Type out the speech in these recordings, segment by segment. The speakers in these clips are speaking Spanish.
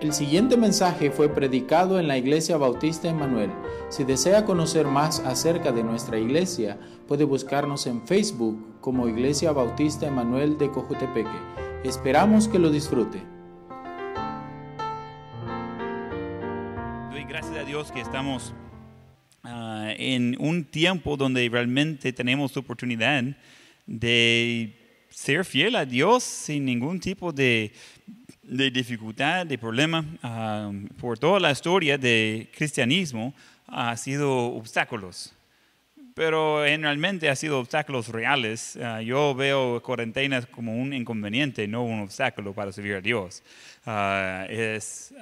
El siguiente mensaje fue predicado en la Iglesia Bautista Emanuel. Si desea conocer más acerca de nuestra iglesia, puede buscarnos en Facebook como Iglesia Bautista Emanuel de Cojutepeque. Esperamos que lo disfrute. Doy gracias a Dios que estamos ah, en un tiempo donde realmente tenemos oportunidad de ser fiel a Dios sin ningún tipo de, de dificultad, de problema. Ah, por toda la historia del cristianismo ha sido obstáculos, pero generalmente ha sido obstáculos reales. Ah, yo veo cuarentenas como un inconveniente, no un obstáculo para servir a Dios. Ah, es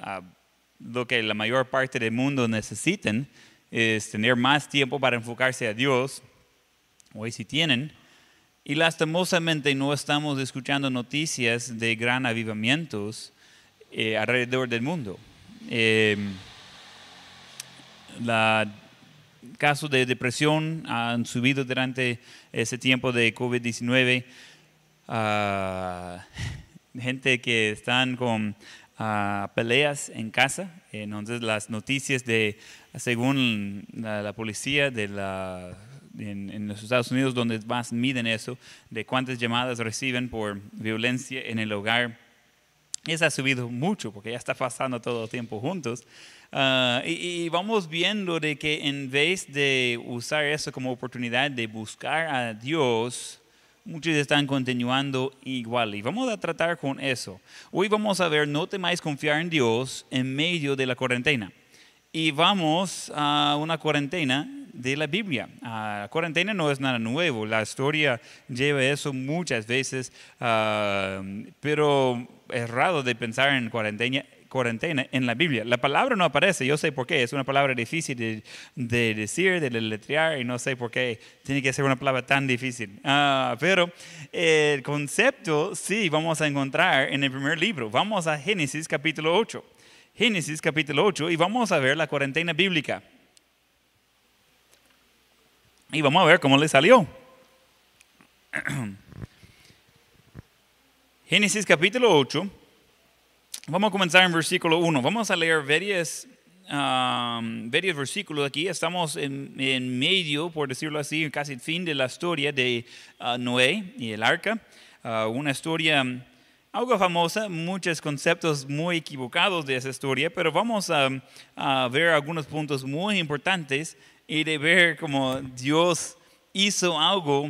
lo que la mayor parte del mundo necesitan, es tener más tiempo para enfocarse a Dios. Hoy si tienen, y lastimosamente no estamos escuchando noticias de gran avivamientos eh, alrededor del mundo. Eh, la casos de depresión han subido durante ese tiempo de COVID-19. Ah, gente que están con ah, peleas en casa. Entonces las noticias de, según la policía de la en, los Estados Unidos donde más miden eso, de cuántas llamadas reciben por violencia en el hogar. Eso ha subido mucho porque ya está pasando todo el tiempo juntos. Ah, y, vamos viendo de que en vez de usar eso como oportunidad de buscar a Dios, muchos están continuando igual. Y vamos a tratar con eso. Hoy vamos a ver, no temáis confiar en Dios en medio de la cuarentena. Y vamos a una cuarentena de la Biblia. Uh, cuarentena no es nada nuevo, la historia lleva eso muchas veces, ah, pero es raro de pensar en cuarentena, cuarentena en la Biblia. La palabra no aparece, yo sé por qué, es una palabra difícil de, de decir, de letrear, y no sé por qué tiene que ser una palabra tan difícil. Ah, pero el concepto sí vamos a encontrar en el primer libro. Vamos a Génesis capítulo 8. Génesis capítulo 8 y vamos a ver la cuarentena bíblica. Y vamos a ver cómo le salió. Génesis capítulo 8. Vamos a comenzar en versículo 1. Vamos a leer varios, um, varios versículos aquí. Estamos en, medio, por decirlo así, casi el fin de la historia de uh, Noé y el arca. Uh, una historia algo famosa, muchos conceptos muy equivocados de esa historia, pero vamos a, a ver algunos puntos muy importantes y de ver cómo Dios hizo algo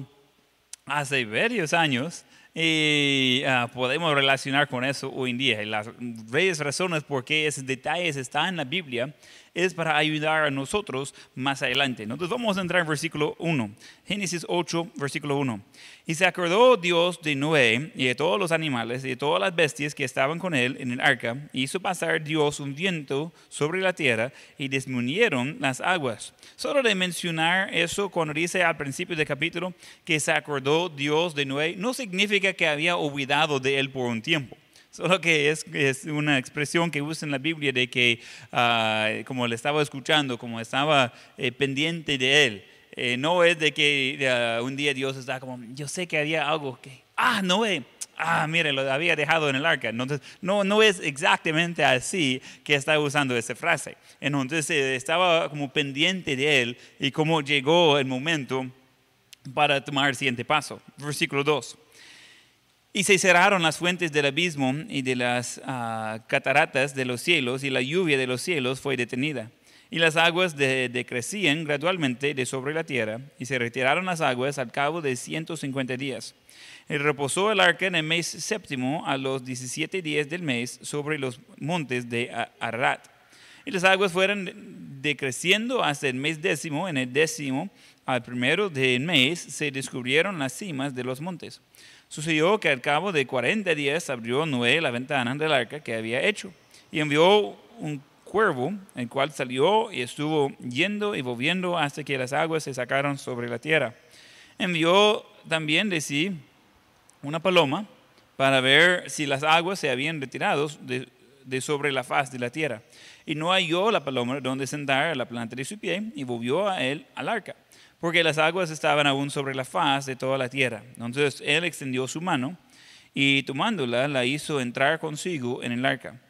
hace varios años y ah, podemos relacionar con eso hoy en día. Y las varias razones por qué esos detalles están en la Biblia es para ayudar a nosotros más adelante. Entonces vamos a entrar en versículo 1, Génesis 8, versículo 1. Y se acordó Dios de Noé y de todos los animales y de todas las bestias que estaban con él en el arca, y hizo pasar Dios un viento sobre la tierra y disminuyeron las aguas. Solo de mencionar eso cuando dice al principio del capítulo que se acordó Dios de Noé, no significa que había olvidado de él por un tiempo. Solo que es, es, una expresión que usa en la Biblia de que, ah, como le estaba escuchando, como estaba eh, pendiente de él. Eh, no es de que ah, un día Dios está como, yo sé que había algo que, ah, no es, ah, mire, lo había dejado en el arca. Entonces, no, no es exactamente así que está usando esa frase. Entonces, eh, estaba como pendiente de él y como llegó el momento para tomar el siguiente paso. Versículo 2. Y se cerraron las fuentes del abismo y de las ah, cataratas de los cielos, y la lluvia de los cielos fue detenida. Y las aguas decrecían gradualmente de sobre la tierra, y se retiraron las aguas al cabo de 150 días. Y reposó el arca en el mes séptimo a los 17 días del mes sobre los montes de Ararat. Y las aguas fueron decreciendo hasta el mes décimo. En el décimo al primero del mes se descubrieron las cimas de los montes. Sucedió que al cabo de 40 días abrió Noé la ventana del arca que había hecho y envió un cuervo, el cual salió y estuvo yendo y volviendo hasta que las aguas se sacaron sobre la tierra. Envió también de sí una paloma para ver si las aguas se habían retirado de, sobre la faz de la tierra. Y no halló la paloma donde sentar la planta de su pie y volvió a él al arca porque las aguas estaban aún sobre la faz de toda la tierra. Entonces él extendió su mano y tomándola la hizo entrar consigo en el arca.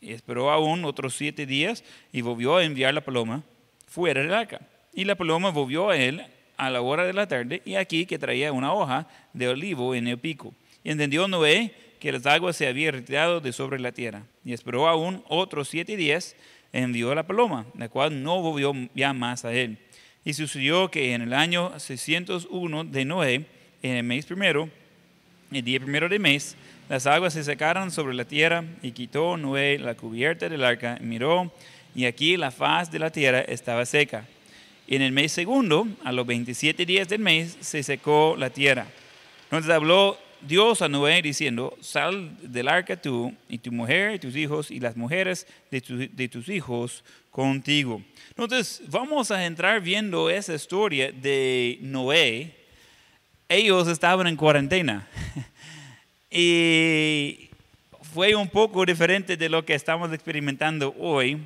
Y esperó aún otros siete días y volvió a enviar la paloma fuera del arca. Y la paloma volvió a él a la hora de la tarde y aquí que traía una hoja de olivo en el pico. Y entendió Noé que las aguas se habían retirado de sobre la tierra. Y esperó aún otros siete días, envió la paloma, la cual no volvió ya más a él. Y sucedió que en el año 601 de Noé, en el mes primero, el día primero del mes, las aguas se secaron sobre la tierra y quitó Noé la cubierta del arca, miró, y aquí la faz de la tierra estaba seca. Y en el mes segundo, a los 27 días del mes, se secó la tierra. Entonces habló Dios a Noé diciendo, sal del arca tú y tu mujer y tus hijos y las mujeres de, tus hijos contigo. Entonces vamos a entrar viendo esa historia de Noé. Ellos estaban en cuarentena y fue un poco diferente de lo que estamos experimentando hoy,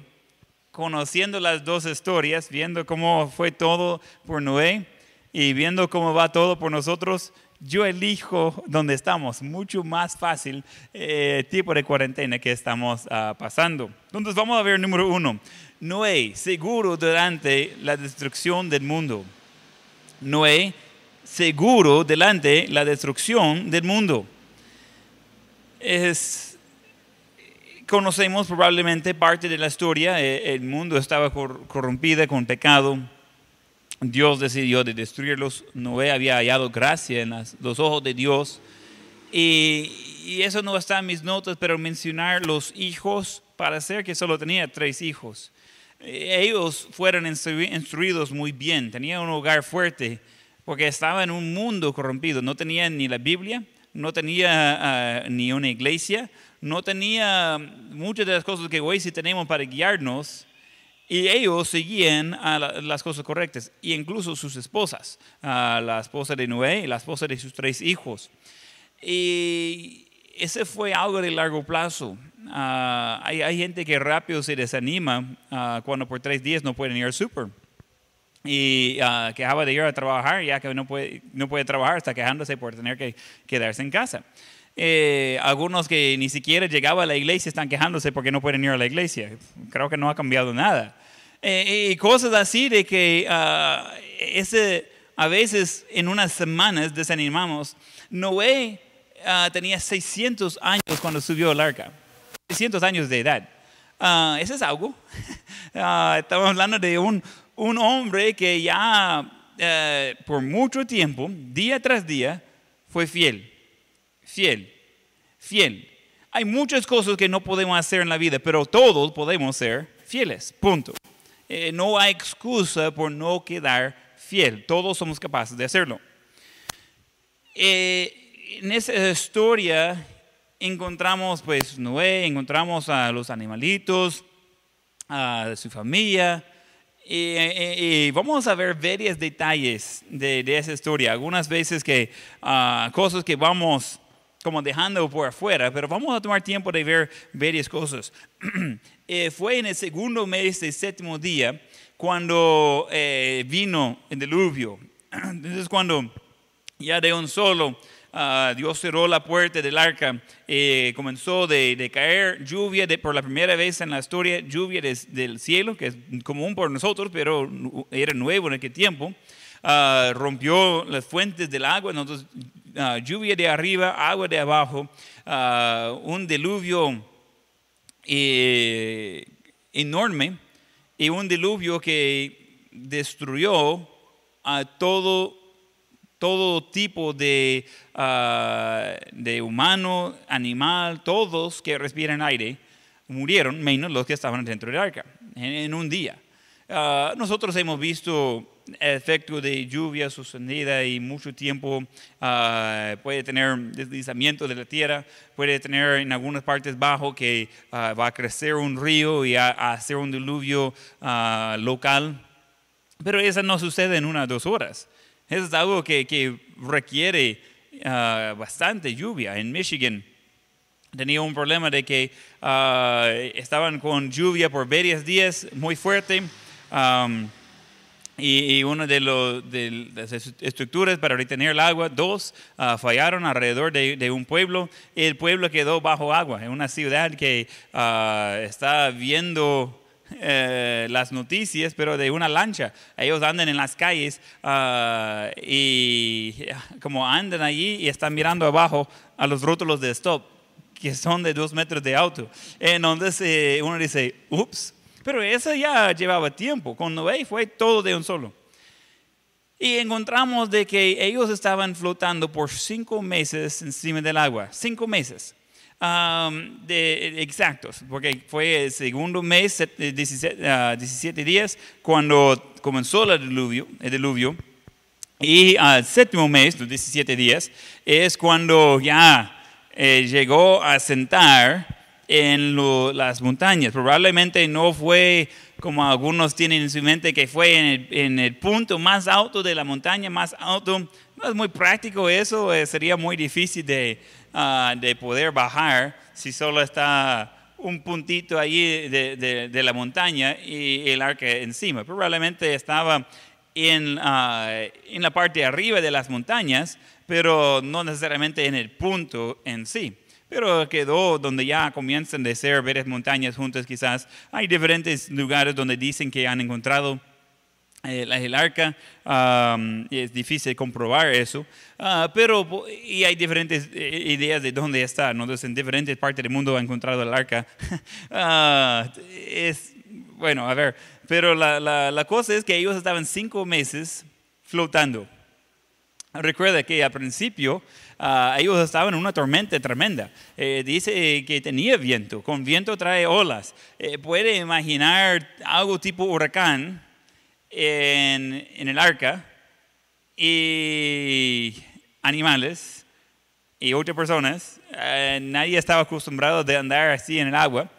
conociendo las dos historias, viendo cómo fue todo por Noé y viendo cómo va todo por nosotros yo elijo donde estamos, mucho más fácil eh, tipo de cuarentena que estamos ah, pasando. Entonces vamos a ver número uno, Noé, seguro durante la destrucción del mundo. Noé, seguro delante la destrucción del mundo. Es, conocemos probablemente parte de la historia, eh, el mundo estaba corrompido con pecado Dios decidió de destruirlos. Noé había hallado gracia en los ojos de Dios. Y, eso no está en mis notas, pero mencionar los hijos, para ser que solo tenía tres hijos. Ellos fueron instruidos muy bien, tenían un hogar fuerte, porque estaba en un mundo corrompido. No tenían ni la Biblia, no tenía ah, ni una iglesia, no tenía muchas de las cosas que hoy sí tenemos para guiarnos y ellos seguían a las cosas correctas, e incluso sus esposas, la esposa de Noé y la esposa de sus tres hijos. Y ese fue algo de largo plazo. Ah, hay, gente que rápido se desanima ah, cuando por tres días no pueden ir al súper. Y uh, quejaba de ir a trabajar, ya que no puede, no puede trabajar, está quejándose por tener que quedarse en casa. Eh, algunos que ni siquiera llegaban a la iglesia están quejándose porque no pueden ir a la iglesia. Creo que no ha cambiado nada. Eh, y cosas así de que ah, ese, a veces en unas semanas desanimamos. Noé ah, tenía 600 años cuando subió al arca. 600 años de edad. Uh, eso es algo. estamos hablando de un, un hombre que ya eh, por mucho tiempo, día tras día, fue fiel fiel, fiel. Hay muchas cosas que no podemos hacer en la vida, pero todos podemos ser fieles, punto. Eh, no hay excusa por no quedar fiel, todos somos capaces de hacerlo. Eh, en esa historia encontramos pues Noé, encontramos a los animalitos, a su familia, y, vamos a ver varios detalles de, esa historia. Algunas veces que uh, cosas que vamos como dejando por afuera, pero vamos a tomar tiempo de ver varias cosas. Eh, fue en el segundo mes del séptimo día cuando eh, vino el diluvio. Entonces cuando ya de un solo ah, Dios cerró la puerta del arca, eh, comenzó de, caer lluvia de, por la primera vez en la historia, lluvia del cielo, que es común por nosotros, pero era nuevo en aquel tiempo. Ah, rompió las fuentes del agua, entonces Ah, lluvia de arriba, agua de abajo, ah, un diluvio eh, enorme y un diluvio que destruyó a todo, todo tipo de, uh, de humano, animal, todos que respiran aire murieron, menos los que estaban dentro del arca, en, un día. nosotros hemos visto efecto de lluvia sucedida y mucho tiempo ah, puede tener deslizamiento de la tierra, puede tener en algunas partes bajo que ah, va a crecer un río y a, hacer un diluvio ah, local. Pero eso no sucede en una o dos horas. Eso es algo que, que requiere bastante lluvia. En Michigan tenía un problema de que estaban con lluvia por varios días muy fuerte y, y una de, de las est- estructuras para retener el agua, dos ah, fallaron alrededor de, de un pueblo. El pueblo quedó bajo agua, en una ciudad que ah, está viendo eh, las noticias, pero de una lancha. Ellos andan en las calles ah, y como andan allí y están mirando abajo a los rótulos de stop, que son de dos metros de alto. Entonces eh, uno dice, ups, pero eso ya llevaba tiempo. Con Noé fue todo de un solo. Y encontramos de que ellos estaban flotando por cinco meses encima del agua. Cinco meses. De, exactos, porque fue el segundo mes, set- eh, 17, ah, 17 días, cuando comenzó el diluvio. El diluvio. Y al séptimo mes, los 17 días, es cuando ya eh, llegó a sentar en lo- las montañas. Probablemente no fue como algunos tienen en su mente que fue en el, en el punto más alto de la montaña, más alto. No es muy práctico eso, eh, sería muy difícil de, ah, de poder bajar si solo está un puntito allí de, de- de la montaña y el arca encima. Probablemente estaba en, ah, en la parte de arriba de las montañas, pero no necesariamente en el punto en sí. Pero quedó donde ya comienzan de ser varias montañas juntas quizás. Hay diferentes lugares donde dicen que han encontrado el, el arca, um, es difícil comprobar eso, Ah, pero y hay diferentes eh, ideas de dónde está, ¿no? Entonces, en diferentes partes del mundo ha encontrado el arca. Ah, es, bueno, a ver, pero la, la- la cosa es que ellos estaban cinco meses flotando. Recuerda que al principio ah, ellos estaban en una tormenta tremenda. Eh, dice que tenía viento. Con viento trae olas. Eh, puede imaginar algo tipo huracán en, en el arca y animales y otras personas. Eh, nadie estaba acostumbrado de andar así en el agua.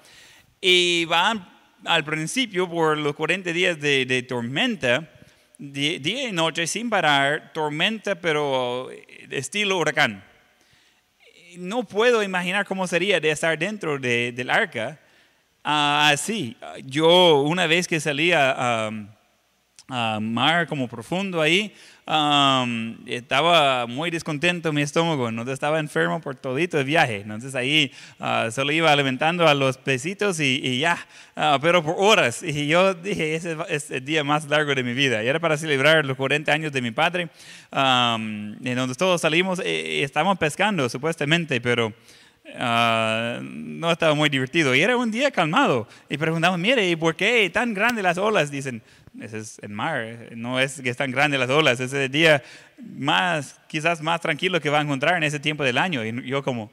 Y van al principio por los 40 días de, de tormenta, día y noche sin parar, tormenta pero estilo huracán. No puedo imaginar cómo sería de estar dentro de- del arca ah, así. Yo una vez que salía a, a mar como profundo ahí, am, estaba muy descontento mi estómago, no estaba enfermo por todito el viaje, entonces ahí ah, solo iba alimentando a los pesitos y, y ya, Ah, pero por horas, y yo dije, ese es el día más largo de mi vida, y era para celebrar los 40 años de mi padre, am, en donde todos salimos, eh, estábamos pescando supuestamente, pero... Ah, no estaba muy divertido. Y era un día calmado. Y preguntamos mire ¿y por qué tan grandes las olas? dicen ese es el mar no es que están grandes las olas ese es el día más quizás más tranquilo que va a encontrar en ese tiempo del año y yo como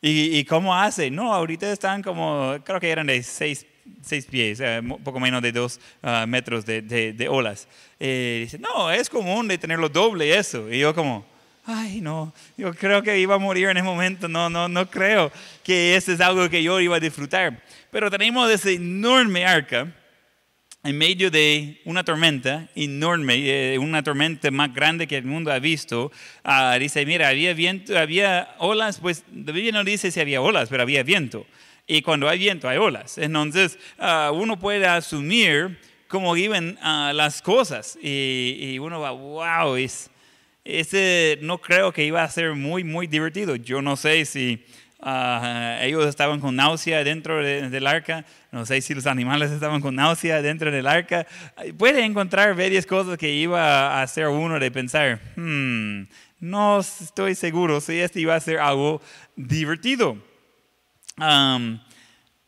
¿y, cómo hace? no ahorita están como creo que eran de seis, seis pies eh, poco menos de dos ah, metros de, de- olas Eh, dice no es común de tenerlo doble eso y yo como Ay, no, yo creo que iba a morir en ese momento. No, no, no creo que eso es algo que yo iba a disfrutar. Pero tenemos ese enorme arca en medio de una tormenta enorme, eh, una tormenta más grande que el mundo ha visto. Ah, dice, mira, había viento, había olas, pues la Biblia no dice si había olas, pero había viento. Y cuando hay viento hay olas. Entonces, ah, uno puede asumir cómo iban ah, las cosas. Y, y uno va, wow, es, ese no creo que iba a ser muy, muy divertido. Yo no sé si ah, ellos estaban con náusea dentro de- del arca, no sé si los animales estaban con náusea dentro del arca. Puede encontrar varias cosas que iba a hacer uno de pensar, "Hmm, no estoy seguro si este iba a ser algo divertido. Am,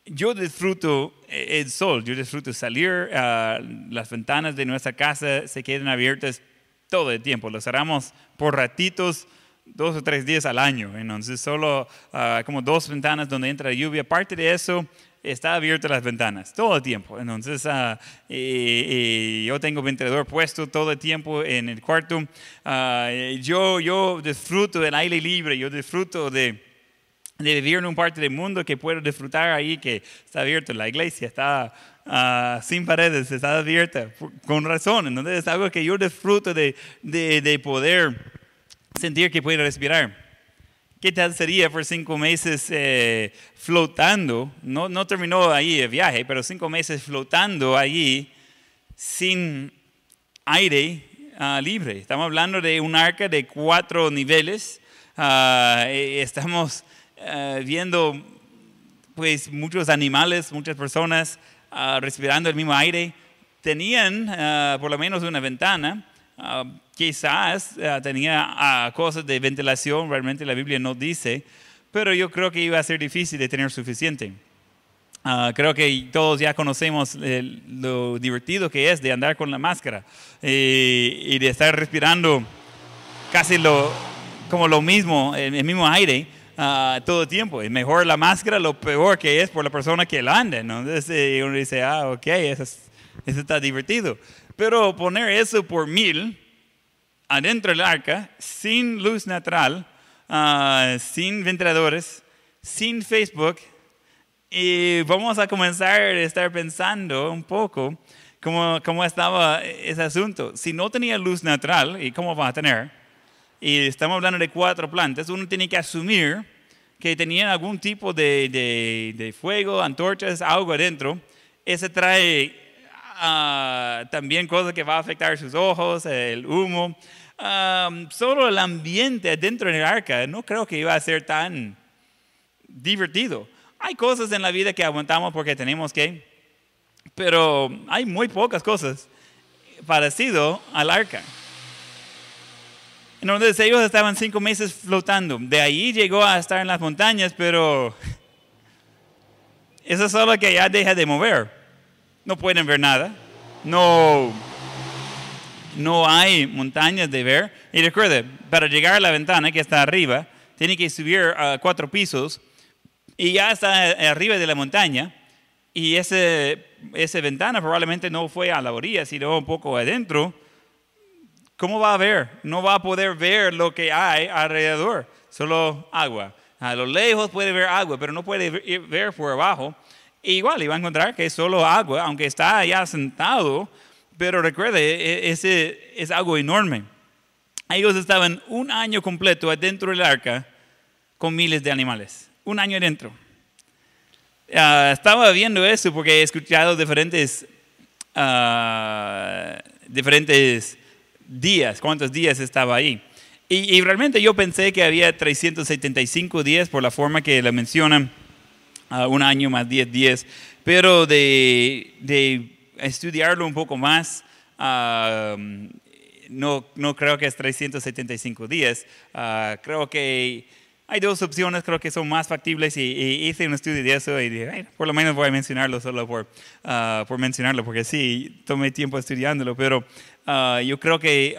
yo disfruto eh, el sol, yo disfruto salir, ah, las ventanas de nuestra casa se quedan abiertas todo el tiempo, lo cerramos por ratitos, dos o tres días al año, entonces solo ah, como dos ventanas donde entra lluvia, aparte de eso está abiertas las ventanas todo el tiempo, entonces ah, y- y yo tengo ventilador puesto todo el tiempo en el cuarto, Ah, yo, yo disfruto del aire libre, yo disfruto de de vivir en un parte del mundo que puedo disfrutar ahí, que está abierto. La iglesia está ah, sin paredes, está abierta, con razón. Entonces es algo que yo disfruto de, de, de poder sentir que puedo respirar. ¿Qué tal sería por cinco meses eh, flotando? No, no terminó ahí el viaje, pero cinco meses flotando allí sin aire ah, libre. Estamos hablando de un arca de cuatro niveles. Eh, estamos ah, viendo pues muchos animales, muchas personas ah, respirando el mismo aire. Tenían por lo menos una ventana. Ah, quizás ah, tenía ah, cosas de ventilación, realmente la Biblia no dice, pero yo creo que iba a ser difícil de tener suficiente. Ah, creo que todos ya conocemos el- lo divertido que es de andar con la máscara eh, y de estar respirando casi lo, como lo mismo, el, mismo aire todo el tiempo. Es mejor la máscara, lo peor que es por la persona que la anda. ¿no? Entonces eh, uno dice, ah, ok, eso, es- eso está divertido. Pero poner eso por mil adentro del arca, sin luz natural, ah, sin ventiladores, sin Facebook, y vamos a comenzar a estar pensando un poco cómo, cómo estaba ese asunto. Si no tenía luz natural, ¿y cómo va a tener? Y estamos hablando de cuatro plantas, uno tiene que asumir que tenían algún tipo de, de- de fuego, antorchas, algo adentro. Ese trae ah, también cosas que va a afectar sus ojos, el humo. Solo el ambiente adentro del arca no creo que iba a ser tan divertido. Hay cosas en la vida que aguantamos porque tenemos que, pero hay muy pocas cosas parecido al arca. Entonces ellos estaban cinco meses flotando. De ahí llegó a estar en las montañas, pero eso es solo que ya deja de mover. No pueden ver nada. No, no hay montañas de ver. Y recuerde, para llegar a la ventana que está arriba, tiene que subir a cuatro pisos y ya está arriba de la montaña. Y ese, esa ventana probablemente no fue a la orilla, sino un poco adentro. ¿Cómo va a ver? No va a poder ver lo que hay alrededor, solo agua. A lo lejos puede ver agua, pero no puede ver- ver por abajo. E igual iba a encontrar que es solo agua, aunque está allá sentado, pero recuerde, e- ese es algo enorme. Ellos estaban un año completo adentro del arca con miles de animales. Un año adentro. Ah, estaba viendo eso porque he escuchado diferentes, ah, diferentes días, cuántos días estaba ahí. Y, y realmente yo pensé que había 375 días por la forma que la mencionan, un año más 10 días, pero de, de estudiarlo un poco más, no, no creo que es 375 días. Ah, creo que hay dos opciones, creo que son más factibles y, hice un estudio de eso y dije, "Ay, por lo menos voy a mencionarlo solo por, ah, por mencionarlo, porque sí, tomé tiempo estudiándolo, pero ah, yo creo que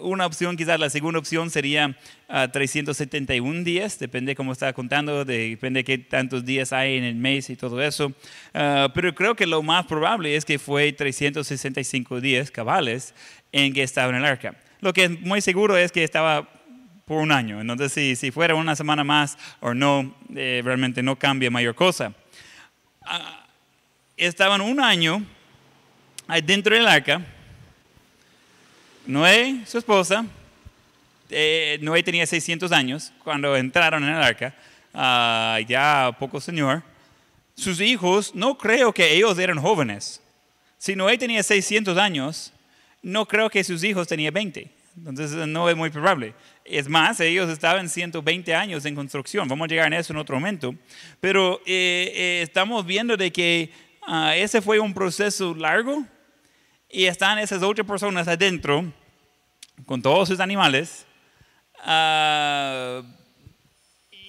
una opción, quizás la segunda opción sería ah, 371 días, depende cómo está contando, de- depende qué tantos días hay en el mes y todo eso. Ah, pero creo que lo más probable es que fue 365 días cabales en que estaba en el arca. Lo que es muy seguro es que estaba por un año. Entonces, si, si fuera una semana más o no, eh, realmente no cambia mayor cosa. Ah, estaban un año dentro del arca. Noé, su esposa, eh, Noé tenía 600 años cuando entraron en el arca, ah, ya poco señor. Sus hijos, no creo que ellos eran jóvenes. Si Noé tenía 600 años, no creo que sus hijos tenían 20. Entonces no es muy probable. Es más, ellos estaban 120 años en construcción. Vamos a llegar a eso en otro momento. Pero eh, eh, estamos viendo de que ah, ese fue un proceso largo y están esas ocho personas adentro con todos sus animales ah,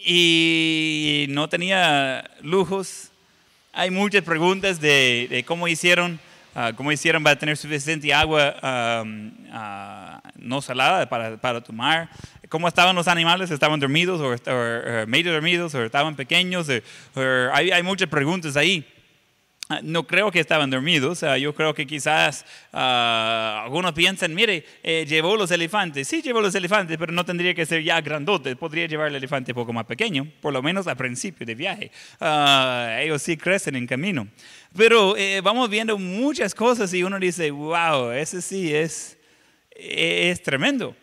y no tenía lujos. Hay muchas preguntas de, cómo hicieron, ah, cómo hicieron para tener suficiente agua ah, no salada para, para tomar. ¿Cómo estaban los animales? ¿Estaban dormidos o, o medio dormidos o estaban pequeños? O- o- hay, hay muchas preguntas ahí. Ah, No creo que estaban dormidos. yo creo que quizás ah, algunos piensan, mire, eh, llevó los elefantes. Sí, llevó los elefantes, pero no tendría que ser ya grandote. Podría llevar el elefante un poco más pequeño, por lo menos al principio de viaje. Ah, ellos sí crecen en camino. Pero eh, vamos viendo muchas cosas y uno dice, wow, ese sí es, es tremendo.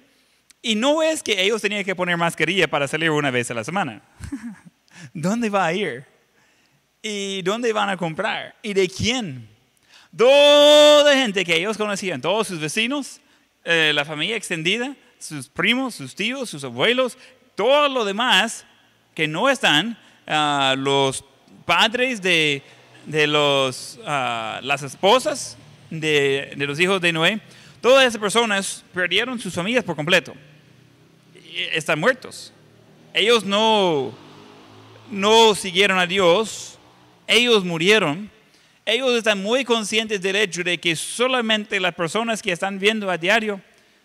Y no es que ellos tenían que poner mascarilla para salir una vez a la semana. ¿Dónde va a ir? ¿Y dónde van a comprar? ¿Y de quién? Toda gente que ellos conocían, todos sus vecinos, eh, la familia extendida, sus primos, sus tíos, sus abuelos, todo lo demás que no están, ah, los padres de, de los, ah, las esposas de, de los hijos de Noé, todas esas personas perdieron sus familias por completo. Están muertos. Ellos no, no siguieron a Dios, ellos murieron. Ellos están muy conscientes del hecho de que solamente las personas que están viendo a diario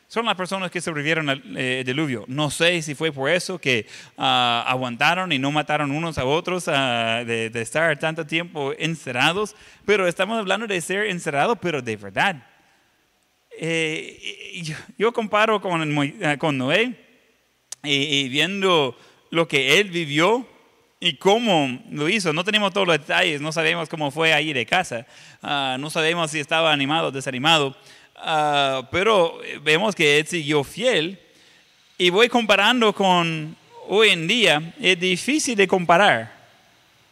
son las personas que sobrevivieron al eh, diluvio. No sé si fue por eso que ah, aguantaron y no mataron unos a otros ah, de, de estar tanto tiempo encerrados, pero estamos hablando de ser encerrados, pero de verdad. Eh, yo, yo comparo con, eh, con Noé y, y viendo lo que él vivió y cómo lo hizo. No tenemos todos los detalles, no sabemos cómo fue ahí de casa, ah, no sabemos si estaba animado o desanimado, ah, pero vemos que él siguió fiel. Y voy comparando con hoy en día, es difícil de comparar.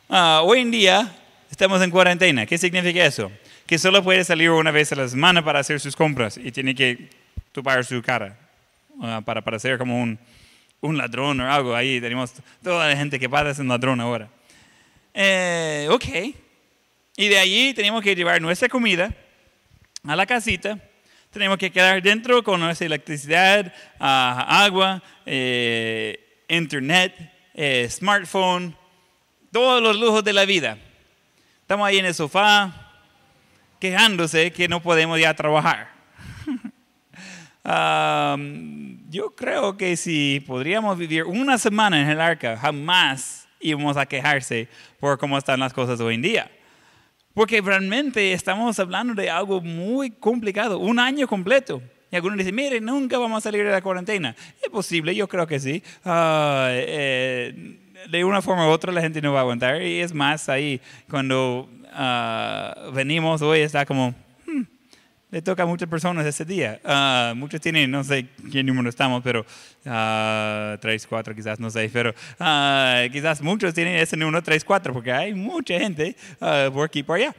Ah, hoy en día estamos en cuarentena. ¿Qué significa eso? Que solo puede salir una vez a la semana para hacer sus compras y tiene que tupar su cara para parecer como un, un ladrón o algo. Ahí tenemos toda la gente que pasa un ladrón ahora. Eh, ok. Y de allí tenemos que llevar nuestra comida a la casita. Tenemos que quedar dentro con nuestra electricidad, ah, agua, eh, internet, eh, smartphone, todos los lujos de la vida. Estamos ahí en el sofá quejándose que no podemos ya trabajar. Um, yo creo que si podríamos vivir una semana en el arca, jamás íbamos a quejarse por cómo están las cosas hoy en día. Porque realmente estamos hablando de algo muy complicado, un año completo. Y algunos dicen, mire, nunca vamos a salir de la cuarentena. Es posible, yo creo que sí. Ah, eh, de una forma u otra la gente no va a aguantar. Y es más, ahí cuando ah, venimos hoy está como, le toca a muchas personas ese día. Ah, muchos tienen, no sé qué número estamos, pero ah, tres, cuatro quizás, no sé, pero ah, quizás muchos tienen ese número tres, cuatro, porque hay mucha gente ah, por aquí por allá.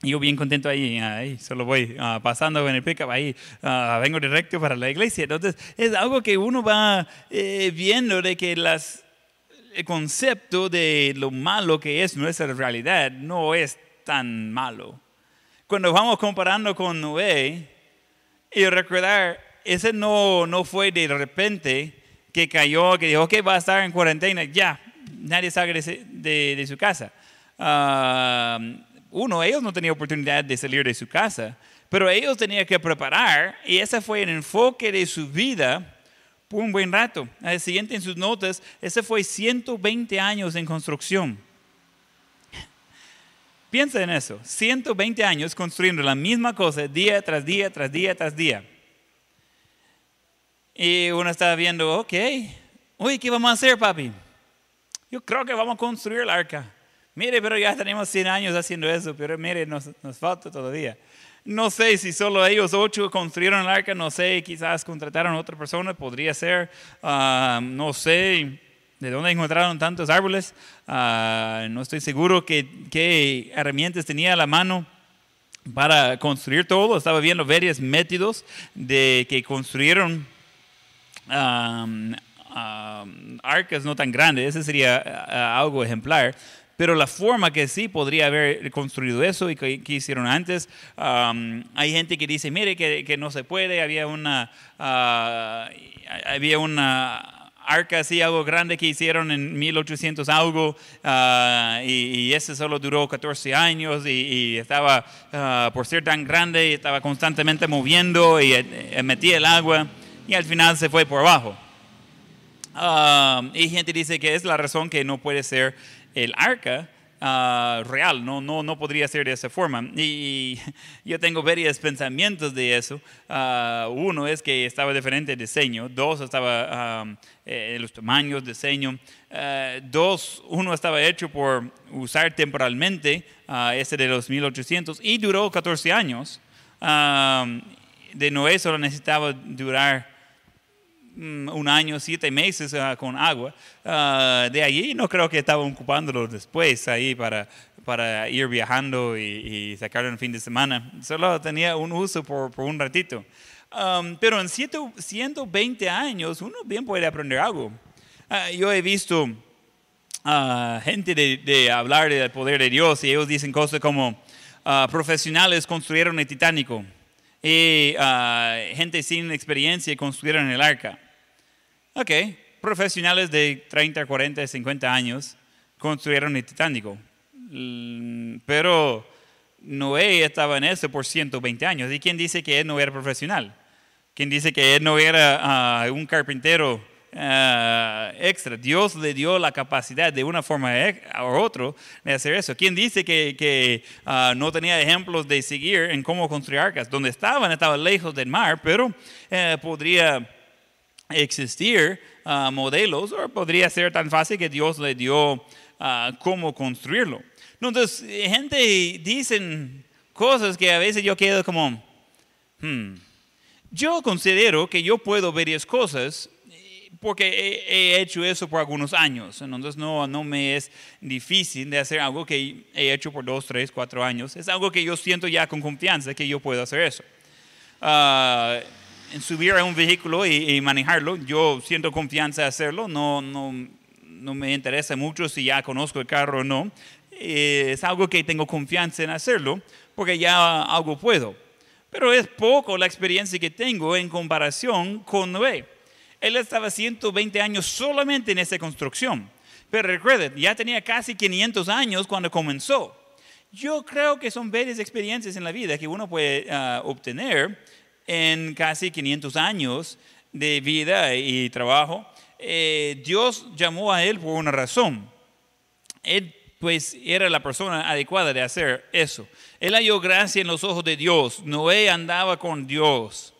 Yo bien contento ahí, ahí solo voy pasando en el pickup, ahí ah, vengo directo para la iglesia. Entonces es algo que uno va eh, viendo de que las, el concepto de lo malo que es nuestra realidad no es tan malo. Cuando vamos comparando con Noé y recordar, ese no, no fue de repente que cayó, que dijo, ok, va a estar en cuarentena, ya, nadie salga de, de- de su casa. Ah, uno, ellos no tenían oportunidad de salir de su casa, pero ellos tenían que preparar y ese fue el enfoque de su vida por un buen rato. Al siguiente en sus notas, ese fue 120 años en construcción. Piensa en eso, 120 años construyendo la misma cosa día tras día, tras día, tras día. Y uno estaba viendo, ok, oye, ¿qué vamos a hacer, papi? Yo creo que vamos a construir el arca. Mire, pero ya tenemos 100 años haciendo eso, pero mire, nos, nos falta todavía. No sé si solo ellos ocho construyeron el arca, no sé, quizás contrataron a otra persona, podría ser, ah, no sé de dónde encontraron tantos árboles, Ah, no estoy seguro qué, herramientas tenía a la mano para construir todo, estaba viendo varios métodos de que construyeron um, arcas no tan grandes, ese sería uh, algo ejemplar. Pero la forma que sí podría haber construido eso y que, hicieron antes, hay gente que dice, mire que, que no se puede, había una, uh, había una arca así, algo grande que hicieron en 1800 algo, uh, y, y, ese solo duró 14 años y, y estaba, uh, por ser tan grande, estaba constantemente moviendo y eh, metía el agua y al final se fue por abajo. Uh, y gente dice que es la razón que no puede ser el arca uh, real, no, no, no podría ser de esa forma. Y, yo tengo varios pensamientos de eso. Uh, uno es que estaba diferente de diseño, dos estaba um, eh, los tamaños, diseño. dos, uno estaba hecho por usar temporalmente, ese de los 1800, y duró 14 años. de Noé solo necesitaba durar un año, siete meses uh, con agua. Uh, de allí no creo que estaban ocupándolo después ahí para, para ir viajando y, y sacarlo en fin de semana. Solo tenía un uso por, por un ratito. Um, pero en 120 años uno bien puede aprender algo. Ah, yo he visto uh, gente de, de, hablar del poder de Dios y ellos dicen cosas como uh, profesionales construyeron el Titánico y gente sin experiencia construyeron el arca. Ok, profesionales de 30, 40, 50 años construyeron el Titánico. Pero Noé estaba en eso por 120 años. ¿Y quién dice que él no era profesional? ¿Quién dice que él no era uh, un carpintero uh, extra? Dios le dio la capacidad de una forma u otra de hacer eso. ¿Quién dice que, que uh, no tenía ejemplos de seguir en cómo construir arcas? Donde estaban, estaban lejos del mar, pero eh, podría existir modelos o podría ser tan fácil que Dios le dio cómo construirlo. Entonces, gente dicen cosas que a veces yo quedo como, hmm. yo considero que yo puedo varias cosas porque he, hecho eso por algunos años, entonces no, no me es difícil de hacer algo que he hecho por dos, tres, cuatro años. Es algo que yo siento ya con confianza que yo puedo hacer eso. Uh, en subir a un vehículo y, y, manejarlo, yo siento confianza de hacerlo, no, no, no me interesa mucho si ya conozco el carro o no, eh, es algo que tengo confianza en hacerlo, porque ya algo puedo. Pero es poco la experiencia que tengo en comparación con Noé. Él estaba 120 años solamente en esa construcción. Pero recuerden, ya tenía casi 500 años cuando comenzó. Yo creo que son varias experiencias en la vida que uno puede uh, obtener en casi 500 años de vida y trabajo. Eh, Dios llamó a él por una razón. Él pues era la persona adecuada de hacer eso. Él halló gracia en los ojos de Dios. Noé andaba con Dios.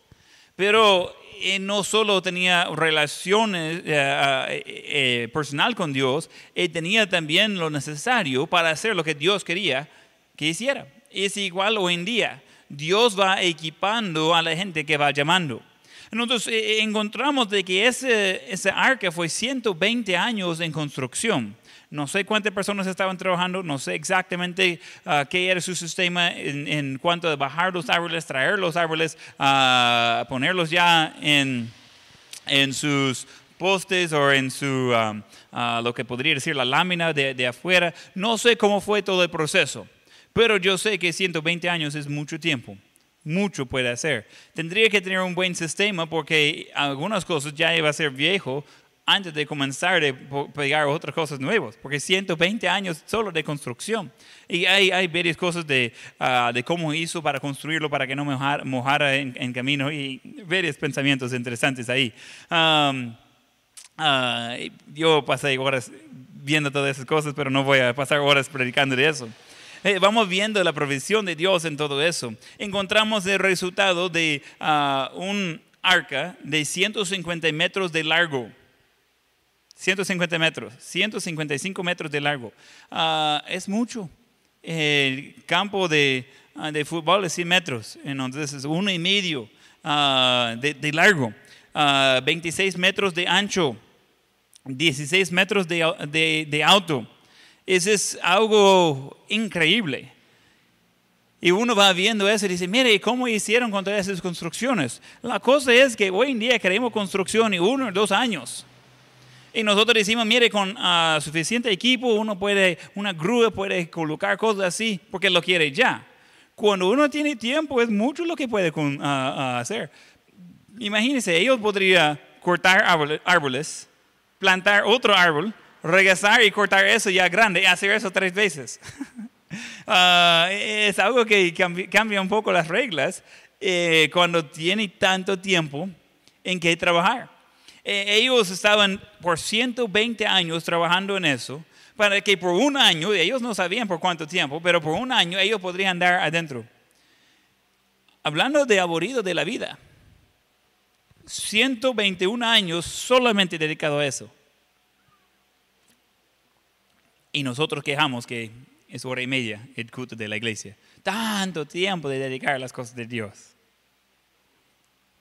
Pero él no solo tenía relaciones eh, eh, personal con Dios, él tenía también lo necesario para hacer lo que Dios quería que hiciera. Es igual hoy en día. Dios va equipando a la gente que va llamando. Entonces eh, encontramos de que ese, ese arca fue 120 años en construcción. No sé cuántas personas estaban trabajando, no sé exactamente uh, qué era su sistema en, en, cuanto a bajar los árboles, traer los árboles, uh, ponerlos ya en, en sus postes o en su, uh, lo que podría decir la lámina de, de afuera. No sé cómo fue todo el proceso, pero yo sé que 120 años es mucho tiempo mucho puede hacer. Tendría que tener un buen sistema porque algunas cosas ya iba a ser viejo antes de comenzar a pegar otras cosas nuevas, porque 120 años solo de construcción. Y hay, hay varias cosas de, uh, de cómo hizo para construirlo, para que no mojara, mojara en, en, camino, y varios pensamientos interesantes ahí. Um, uh, yo pasé horas viendo todas esas cosas, pero no voy a pasar horas predicando de eso. Eh, vamos viendo la provisión de Dios en todo eso. Encontramos el resultado de uh, un arca de 150 metros de largo 150 metros, 155 metros de largo. Uh, es mucho. El campo de, uh, de, fútbol es 100 metros, entonces es uno y medio de, de, largo, 26 metros de ancho, 16 metros de, de alto. Eso es algo increíble. Y uno va viendo eso y dice, mire, ¿cómo hicieron con todas esas construcciones? La cosa es que hoy en día queremos construcción en uno o dos años. Y nosotros decimos, mire, con uh, suficiente equipo uno puede, una grúa puede colocar cosas así porque lo quiere ya. Cuando uno tiene tiempo es mucho lo que puede uh, uh, hacer. Imagínense, ellos podrían cortar árboles, plantar otro árbol, regresar y cortar eso ya grande y hacer eso tres veces. es algo que cambia, un poco las reglas eh, cuando tiene tanto tiempo en que trabajar. Eh, ellos estaban por 120 años trabajando en eso, para que por un año, ellos no sabían por cuánto tiempo, pero por un año ellos podrían andar adentro. Hablando de aburrido de la vida, 121 años solamente dedicado a eso. Y nosotros quejamos que es hora y media el culto de la iglesia. Tanto tiempo de dedicar a las cosas de Dios.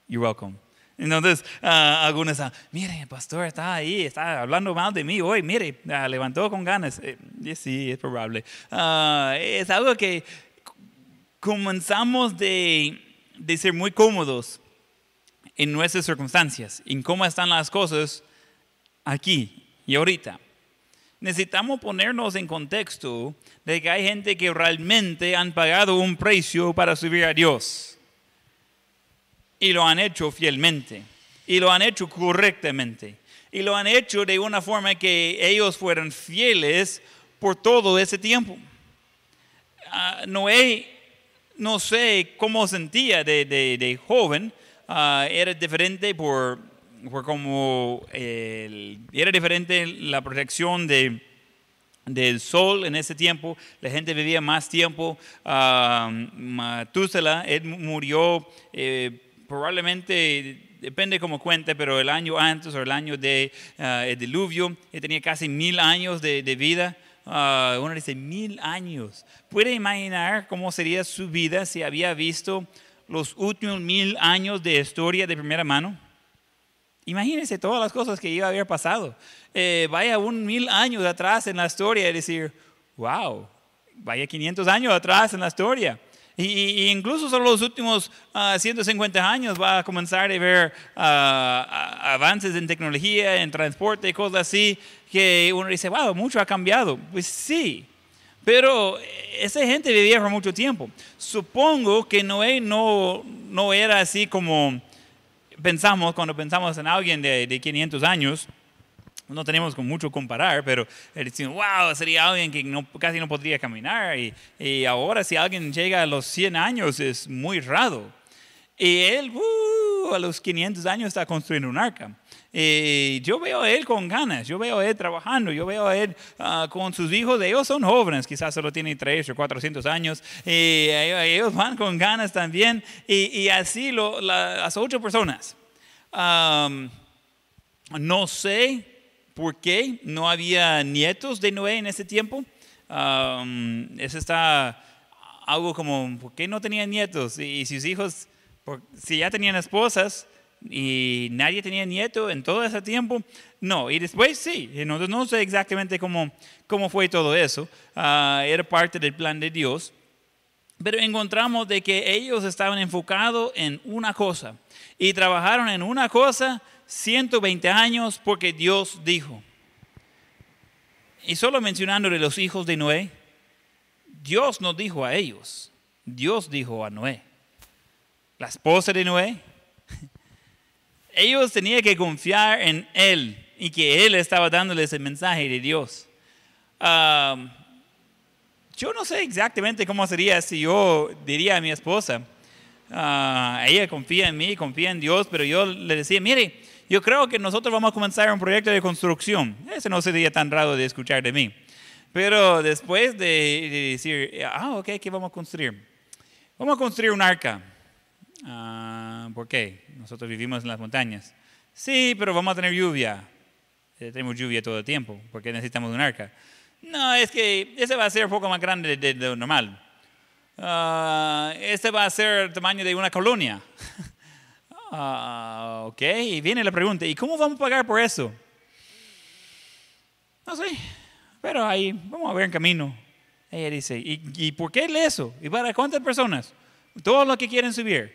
You're welcome. Entonces, ah, algunos, ah, mire, el pastor está ahí, está hablando mal de mí hoy, mire, ah, levantó con ganas. Eh, sí, es probable. Es algo que comenzamos de, de ser muy cómodos en nuestras circunstancias, en cómo están las cosas aquí y ahorita. Necesitamos ponernos en contexto de que hay gente que realmente han pagado un precio para subir a Dios y lo han hecho fielmente. Y lo han hecho correctamente. Y lo han hecho de una forma que ellos fueran fieles por todo ese tiempo. Uh, Noé, no sé cómo sentía de, de, de joven. Uh, era diferente por, por como era diferente la protección de, del sol en ese tiempo, la gente vivía más tiempo. Uh, él murió eh, probablemente, depende cómo cuente, pero el año antes o el año del de, uh, diluvio, él tenía casi mil años de, de vida. Uh, uno dice, mil años. ¿Puede imaginar cómo sería su vida si había visto los últimos mil años de historia de primera mano? Imagínense todas las cosas que iba a haber pasado. Eh, vaya un mil años atrás en la historia y decir, wow, vaya 500 años atrás en la historia. Y, incluso solo los últimos 150 ah, años va a comenzar a ver uh, avances en tecnología, en transporte, cosas así, que uno dice, wow, mucho ha cambiado. Pues sí, pero esa gente vivía por mucho tiempo. Supongo que Noé no, no era así como pensamos cuando pensamos en alguien de, de 500 años no tenemos con mucho comparar, pero decimos, wow, sería alguien que no, casi no podría caminar. Y, y, ahora si alguien llega a los 100 años es muy raro. Y él uh, a los 500 años está construyendo un arca. Y yo veo a él con ganas, yo veo a él trabajando, yo veo a él uh, con sus hijos, ellos son jóvenes, quizás solo tienen 3 o 400 años, y ellos van con ganas también, y, y así lo, las ocho personas. Um, no sé ¿Por qué no había nietos de Noé en ese tiempo? eso está algo como, ¿por qué no tenían nietos? Y, sus hijos, si ya tenían esposas y nadie tenía nieto en todo ese tiempo, no. Y después sí, entonces no sé exactamente cómo, cómo fue todo eso. Ah, era parte del plan de Dios. Pero encontramos de que ellos estaban enfocados en una cosa y trabajaron en una cosa 120 años porque Dios dijo. Y solo mencionando de los hijos de Noé, Dios no dijo a ellos, Dios dijo a Noé. La esposa de Noé, ellos tenían que confiar en Él y que Él estaba dándoles el mensaje de Dios. yo no sé exactamente cómo sería si yo diría a mi esposa, ah, ella confía en mí, confía en Dios, pero yo le decía, mire, yo creo que nosotros vamos a comenzar un proyecto de construcción. Ese no sería tan raro de escuchar de mí. Pero después de, decir, ah, ok, ¿qué vamos a construir? Vamos a construir un arca. Ah, ¿Por qué? Nosotros vivimos en las montañas. Sí, pero vamos a tener lluvia. Eh, tenemos lluvia todo el tiempo. ¿Por qué necesitamos un arca? No, es que ese va a ser un poco más grande de, lo normal. Uh, este va a ser el tamaño de una colonia. Ah, ok, y viene la pregunta, ¿y cómo vamos a pagar por eso? No sé, pero ahí vamos a ver en camino. Ella dice, ¿y, por qué eso? ¿Y para cuántas personas? Todos los que quieren subir.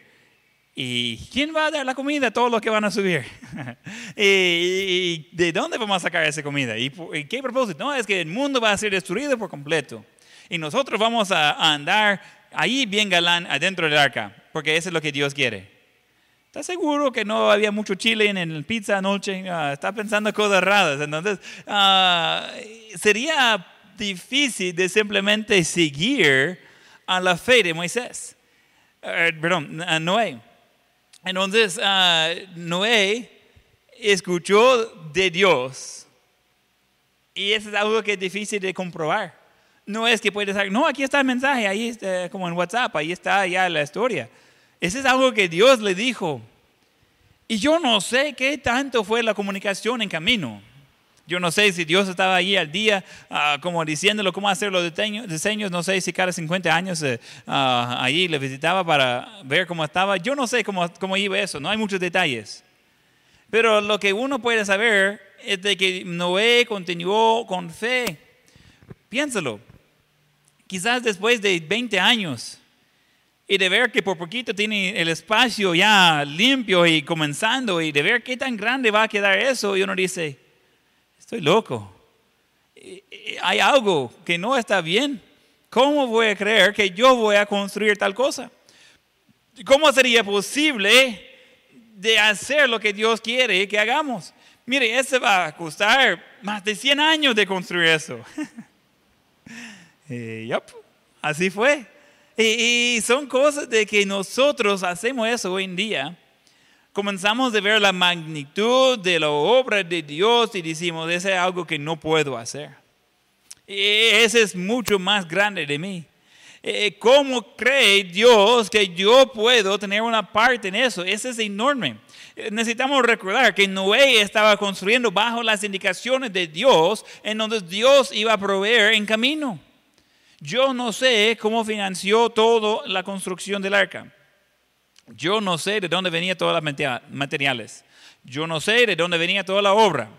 ¿Y quién va a dar la comida a todos los que van a subir? ¿Y, de dónde vamos a sacar esa comida? ¿Y, qué propósito? No, es que el mundo va a ser destruido por completo. Y nosotros vamos a, andar ahí bien galán adentro del arca, porque eso es lo que Dios quiere. ¿Está seguro que no había mucho chile en el pizza anoche? Ah, está pensando cosas raras. Entonces, ah, sería difícil de simplemente seguir a la fe de Moisés. Eh, perdón, a Noé. Entonces, ah, Noé escuchó de Dios. Y eso es algo que es difícil de comprobar. No es que puedes decir, no, aquí está el mensaje, ahí está, como en WhatsApp, ahí está ya la historia. Ese es algo que Dios le dijo. Y yo no sé qué tanto fue la comunicación en camino. Yo no sé si Dios estaba ahí al día, uh, como diciéndolo cómo hacer los diseños. No sé si cada 50 años uh, ahí le visitaba para ver cómo estaba. Yo no sé cómo, cómo iba eso. No hay muchos detalles. Pero lo que uno puede saber es de que Noé continuó con fe. Piénsalo. Quizás después de 20 años y de ver que por poquito tiene el espacio ya limpio y comenzando y de ver qué tan grande va a quedar eso y uno dice, estoy loco. Hay algo que no está bien. ¿Cómo voy a creer que yo voy a construir tal cosa? ¿Cómo sería posible de hacer lo que Dios quiere que hagamos? Mire, ese va a costar más de 100 años de construir eso. y, así fue. Y, son cosas de que nosotros hacemos eso hoy en día. Comenzamos a ver la magnitud de la obra de Dios y decimos, ese es algo que no puedo hacer. Y ese es mucho más grande de mí. Eh, ¿Cómo cree Dios que yo puedo tener una parte en eso? Ese es enorme. Necesitamos recordar que Noé estaba construyendo bajo las indicaciones de Dios, en donde Dios iba a proveer en camino. Yo no sé cómo financió toda la construcción del arca. Yo no sé de dónde venían todos los materiales. Yo no sé de dónde venía toda la obra.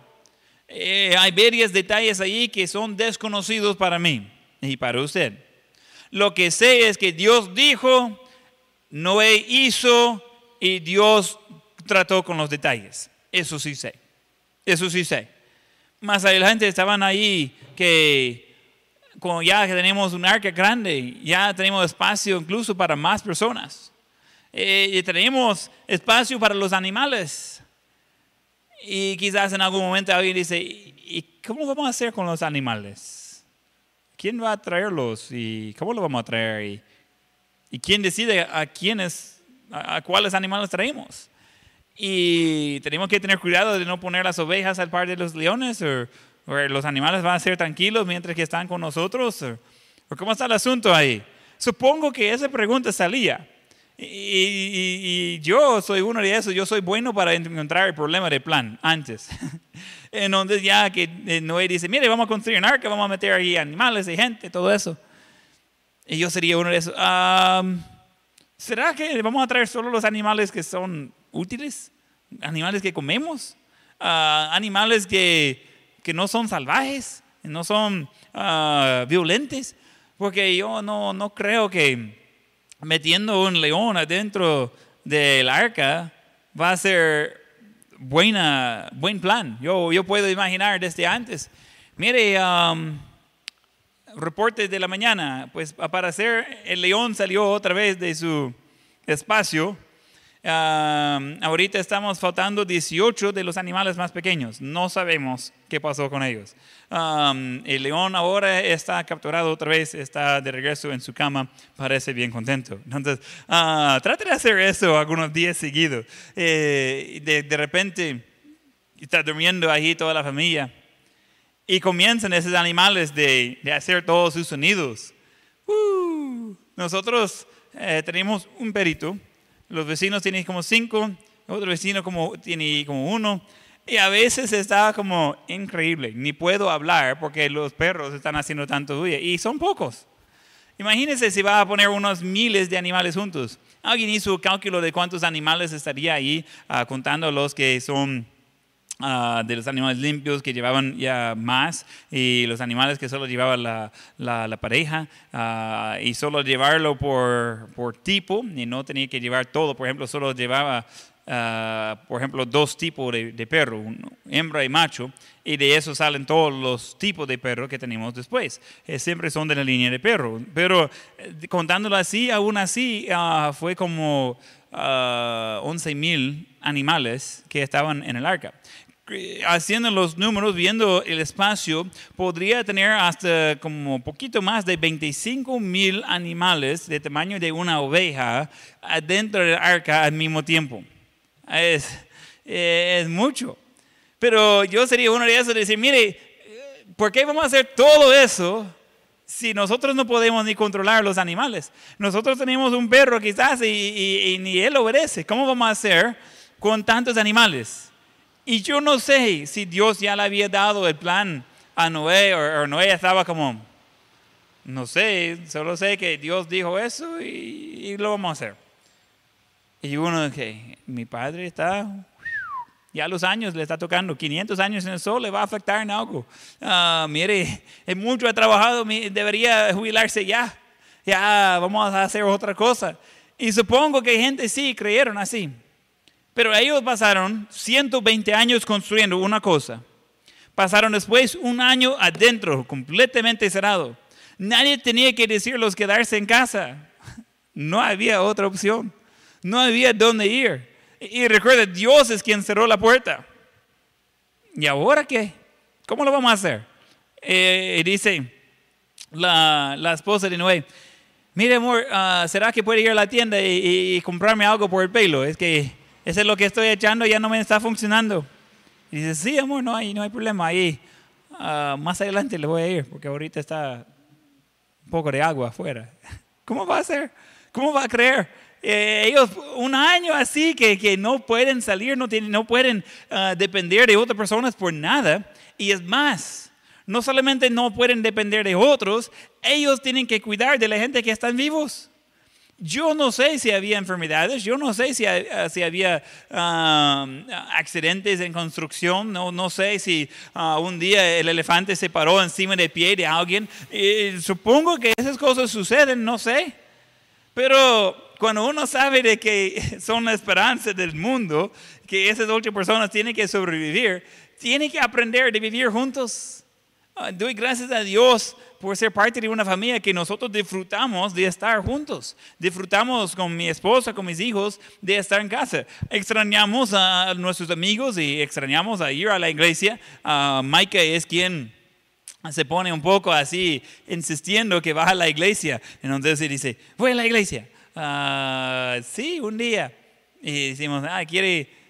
Eh, hay varios detalles ahí que son desconocidos para mí y para usted. Lo que sé es que Dios dijo, Noé hizo y Dios trató con los detalles. Eso sí sé. Eso sí sé. Más adelante estaban ahí que como ya tenemos un arca grande, ya tenemos espacio incluso para más personas. Eh, y tenemos espacio para los animales. Y quizás en algún momento alguien dice, ¿y cómo vamos a hacer con los animales? ¿Quién va a traerlos? ¿Y cómo lo vamos a traer? ¿Y, quién decide a quiénes, a, cuáles animales traemos? Y tenemos que tener cuidado de no poner las ovejas al par de los leones o, los animales van a ser tranquilos mientras que están con nosotros. ¿O cómo está el asunto ahí? Supongo que esa pregunta salía. Y, yo soy uno de esos, yo soy bueno para encontrar el problema de plan antes. en donde ya que eh, Noé dice, mire, vamos a construir un arca, vamos a meter ahí animales y gente, todo eso. Y yo sería uno de esos. ¿Será que vamos a traer solo los animales que son útiles? ¿Animales que comemos? Ah, ¿Animales que que no son salvajes, no son uh, porque yo no, no creo que metiendo un león adentro del arca va a ser buena, buen plan. Yo, yo puedo imaginar desde antes. Mire, um, reportes de la mañana, pues para hacer el león salió otra vez de su espacio ahorita estamos faltando 18 de los animales más pequeños. No sabemos qué pasó con ellos. el león ahora está capturado otra vez, está de regreso en su cama, parece bien contento. Entonces, uh, trate de hacer eso algunos días seguidos. Eh, de, de, repente está durmiendo ahí toda la familia y comienzan esos animales de, de hacer todos sus sonidos. Uh, nosotros eh, tenemos un perito los vecinos tienen como cinco, otro vecino como, tiene como uno. Y a veces está como increíble, ni puedo hablar porque los perros están haciendo tanto ruido y son pocos. Imagínense si va a poner unos miles de animales juntos. Alguien hizo cálculo de cuántos animales estaría ahí, uh, contando los que son Ah, de los animales limpios que llevaban ya más y los animales que solo llevaba la, la, pareja ah, y solo llevarlo por, por, tipo y no tenía que llevar todo. Por ejemplo, solo llevaba, ah, por ejemplo, dos tipos de, de, perro, hembra y macho, y de eso salen todos los tipos de perro que tenemos después. Eh, siempre son de la línea de perro. Pero eh, contándolo así, aún así, fue como... 11 mil animales que estaban en el arca haciendo los números, viendo el espacio, podría tener hasta como poquito más de 25 mil animales de tamaño de una oveja dentro del arca al mismo tiempo. Es, es mucho. Pero yo sería uno de esos de decir, mire, ¿por qué vamos a hacer todo eso si nosotros no podemos ni controlar los animales? Nosotros tenemos un perro quizás y ni él obedece. ¿Cómo vamos a hacer con tantos animales? Y yo no sé si Dios ya le había dado el plan a Noé o, Noé estaba como, no sé, solo sé que Dios dijo eso y, lo vamos a hacer. Y uno que mi padre está Ya los años le está tocando, 500 años en el sol le va a afectar en algo. Ah, mire, mucho ha trabajado, debería jubilarse ya. Ya, vamos a hacer otra cosa. Y supongo que gente sí creyeron así. Pero ellos pasaron 120 años construyendo una cosa. Pasaron después un año adentro, completamente cerrado. Nadie tenía que decirlos quedarse en casa. No había otra opción. No había dónde ir. Y recuerda, Dios es quien cerró la puerta. ¿Y ahora qué? ¿Cómo lo vamos a hacer? Eh, dice la, esposa de Noé, mire amor, ah, ¿será que puede ir a la tienda y, comprarme algo por el pelo? Es que ese es lo que estoy echando, ya no me está funcionando. Y dice, sí amor, no hay, no hay problema. Ahí ah, más adelante le voy a ir, porque ahorita está un poco de agua afuera. ¿Cómo va a ser? ¿Cómo va a creer? Eh, ellos un año así que, que, no pueden salir, no, tienen, no pueden uh, depender de otras personas por nada. Y es más, no solamente no pueden depender de otros, ellos tienen que cuidar de la gente que están vivos. Yo no sé si había enfermedades, yo no sé si, si había uh, accidentes en construcción, no, no sé si uh, un día el elefante se paró encima del pie de alguien. Supongo que esas cosas suceden, no sé. Pero cuando uno sabe de que son la esperanza del mundo, que esas ocho personas tienen que sobrevivir, tiene que aprender de vivir juntos. Ah, doy gracias a Dios por ser parte de una familia que nosotros disfrutamos de estar juntos. Disfrutamos con mi esposa, con mis hijos, de estar en casa. Extrañamos a nuestros amigos y extrañamos a ir a la iglesia. Uh, Maika es quien se pone un poco así insistiendo que va a la iglesia. Entonces dice, voy a la iglesia. Uh, sí, un día. Y decimos, ah, quiere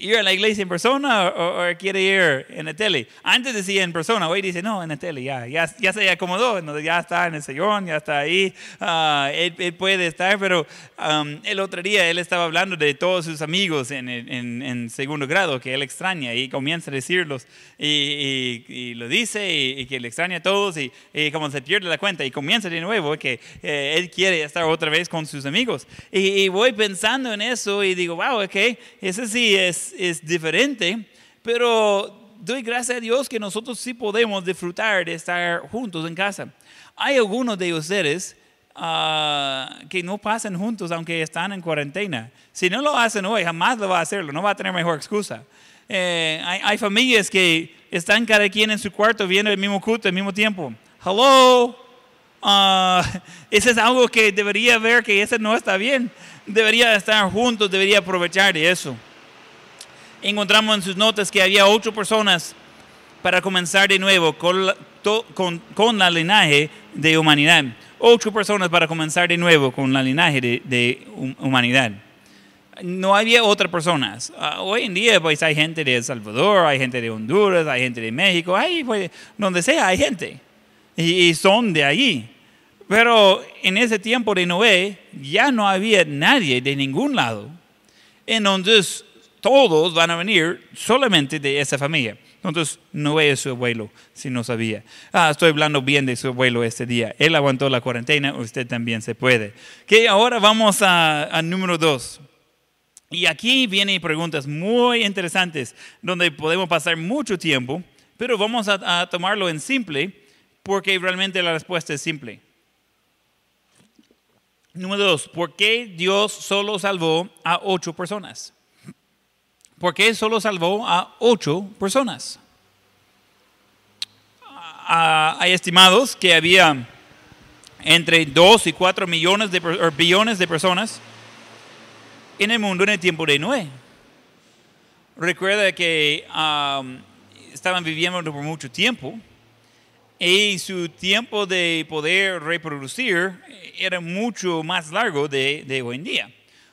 ir a la iglesia en persona o, quiere ir en la tele. Antes decía en persona, hoy dice, no, en la tele, ya, ya, ya se acomodó, ya está en el sillón, ya está ahí, uh, él, puede estar, pero um, el otro día él estaba hablando de todos sus amigos en, en, en segundo grado que él extraña y comienza a decirlos y, y, lo dice y, que le extraña a todos y, como se pierde la cuenta y comienza de nuevo que eh, él quiere estar otra vez con sus amigos. Y, voy pensando en eso y digo, wow, ok, eso sí es es, diferente, pero doy gracias a Dios que nosotros sí podemos disfrutar de estar juntos en casa. Hay algunos de ustedes ah, que no pasan juntos aunque están en cuarentena. Si no lo hacen hoy, jamás lo va a hacerlo, no va a tener mejor excusa. Eh, hay, familias que están cada quien en su cuarto viendo el mismo culto al mismo tiempo. Hello. Uh, eso es algo que debería ver que eso no está bien. Debería estar juntos, debería aprovechar de eso encontramos en sus notas que había ocho personas para comenzar de nuevo con la, con, la linaje de humanidad. Ocho personas para comenzar de nuevo con la linaje de, humanidad. No había otras personas. Ah, hoy en día pues hay gente de El Salvador, hay gente de Honduras, hay gente de México, hay, pues, donde sea hay gente. Y, y son de allí. Pero en ese tiempo de Noé ya no había nadie de ningún lado. Entonces todos van a venir solamente de esa familia. Entonces, no es su abuelo, si no sabía. Ah, estoy hablando bien de su abuelo este día. Él aguantó la cuarentena, usted también se puede. Que ahora vamos a, número dos. Y aquí vienen preguntas muy interesantes, donde podemos pasar mucho tiempo, pero vamos a, a tomarlo en simple, porque realmente la respuesta es simple. Número dos, ¿por qué Dios solo salvó a ocho personas? Porque solo salvó a ocho personas. Ah, hay estimados que había entre 2 y 4 millones de, billones de personas en el mundo en el tiempo de Noé. Recuerda que estaban viviendo por mucho tiempo y su tiempo de poder reproducir era mucho más largo de, de hoy en día.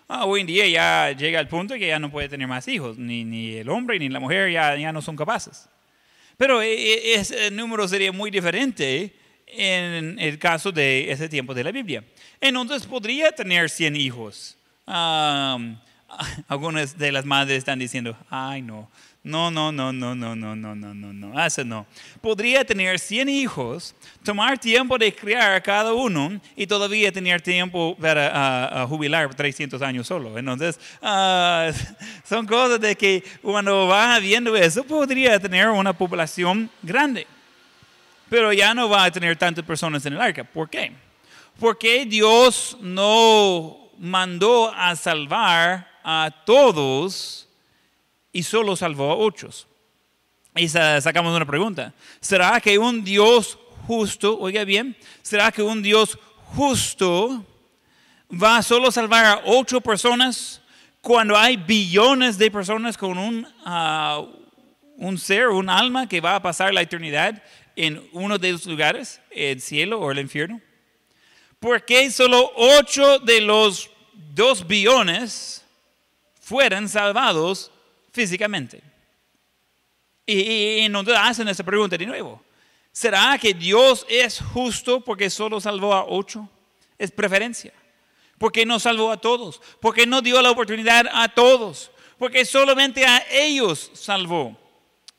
Ah, hoy en día ya llega al punto que ya no puede tener más hijos, ni, ni el hombre ni la mujer ya, ya no son capaces. Pero e, e, ese número sería muy diferente en el caso de ese tiempo de la Biblia. Entonces podría tener 100 hijos. algunas de las madres están diciendo, ay no, No, no, no, no, no, no, no, no, no, no, eso no. Podría tener 100 hijos, tomar tiempo de criar a cada uno y todavía tener tiempo para ah, ah, jubilar 300 años solo. Entonces, ah, son cosas de que cuando va viendo eso, podría tener una población grande. Pero ya no va a tener tantas personas en el arca. ¿Por qué? Porque Dios no mandó a salvar a todos y solo salvó a ocho. Y sacamos una pregunta. ¿Será que un Dios justo, oiga bien, será que un Dios justo va a solo salvar a ocho personas cuando hay billones de personas con un, ah, un ser, un alma que va a pasar la eternidad en uno de los lugares, el cielo o el infierno? ¿Por qué solo ocho de los dos billones fueran salvados físicamente? Y, y nos hacen esa pregunta de nuevo. ¿Será que Dios es justo porque solo salvó a ocho? Es preferencia. ¿Por qué no salvó a todos? ¿Por qué no dio la oportunidad a todos? Porque solamente a ellos salvó.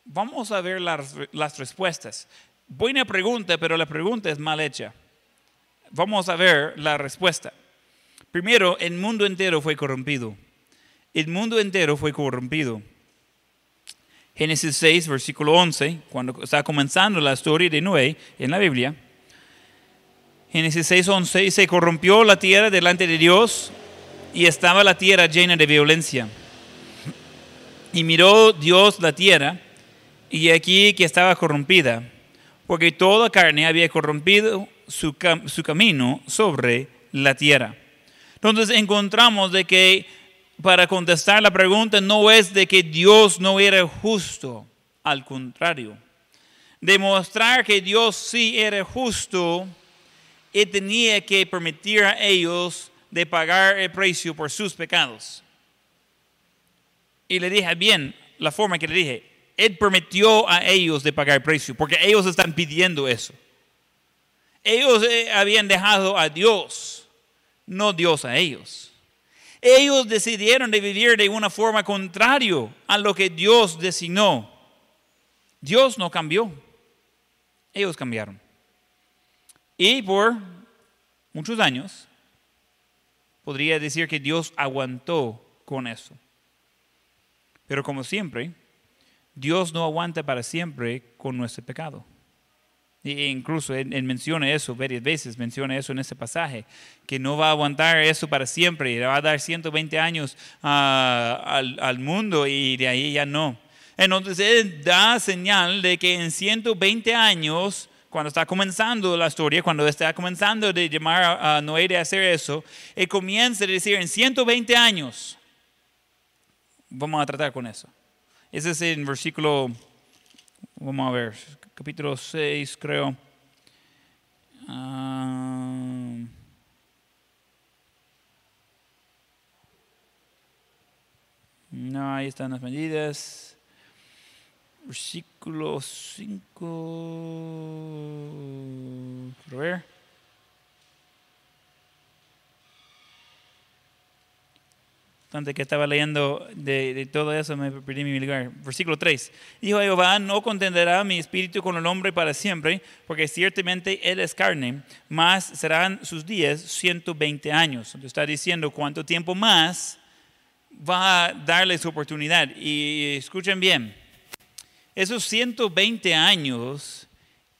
Vamos a ver las, las respuestas. Buena pregunta, pero la pregunta es mal hecha. Vamos a ver la respuesta. Primero, el mundo entero fue corrompido. El mundo entero fue corrompido. Génesis 6, versículo 11, cuando está comenzando la historia de Noé en la Biblia. Génesis 6, 11, y se corrompió la tierra delante de Dios y estaba la tierra llena de violencia. Y miró Dios la tierra y aquí que estaba corrompida, porque toda carne había corrompido su, camino sobre la tierra. Entonces encontramos de que para contestar la pregunta no es de que Dios no era justo, al contrario. Demostrar que Dios sí era justo, y tenía que permitir a ellos de pagar el precio por sus pecados. Y le dije bien la forma que le dije, Él permitió a ellos de pagar el precio, porque ellos están pidiendo eso. Ellos eh, habían dejado a Dios, no Dios a ellos. Ellos decidieron de vivir de una forma contraria a lo que Dios designó. Dios no cambió. Ellos cambiaron. Y por muchos años, podría decir que Dios aguantó con eso. Pero como siempre, Dios no aguanta para siempre con nuestro pecado. E incluso él, menciona eso varias veces, menciona eso en ese pasaje, que no va a aguantar eso para siempre, le va a dar 120 años ah, al, al, mundo y de ahí ya no. Entonces él da señal de que en 120 años, cuando está comenzando la historia, cuando está comenzando de llamar a, Noé de hacer eso, él comienza a decir en 120 años, vamos a tratar con eso. Ese es el versículo, vamos a ver, capítulo 6, creo. Uh, no, ahí están las medidas. Versículo 5. A ver. Tanto que estaba leyendo de, todo eso, me perdí mi lugar. Versículo 3. Dijo Jehová, no contenderá mi espíritu con el hombre para siempre, porque ciertamente él es carne, más serán sus días 120 años. Entonces está diciendo cuánto tiempo más va a darle su oportunidad. Y escuchen bien, esos 120 años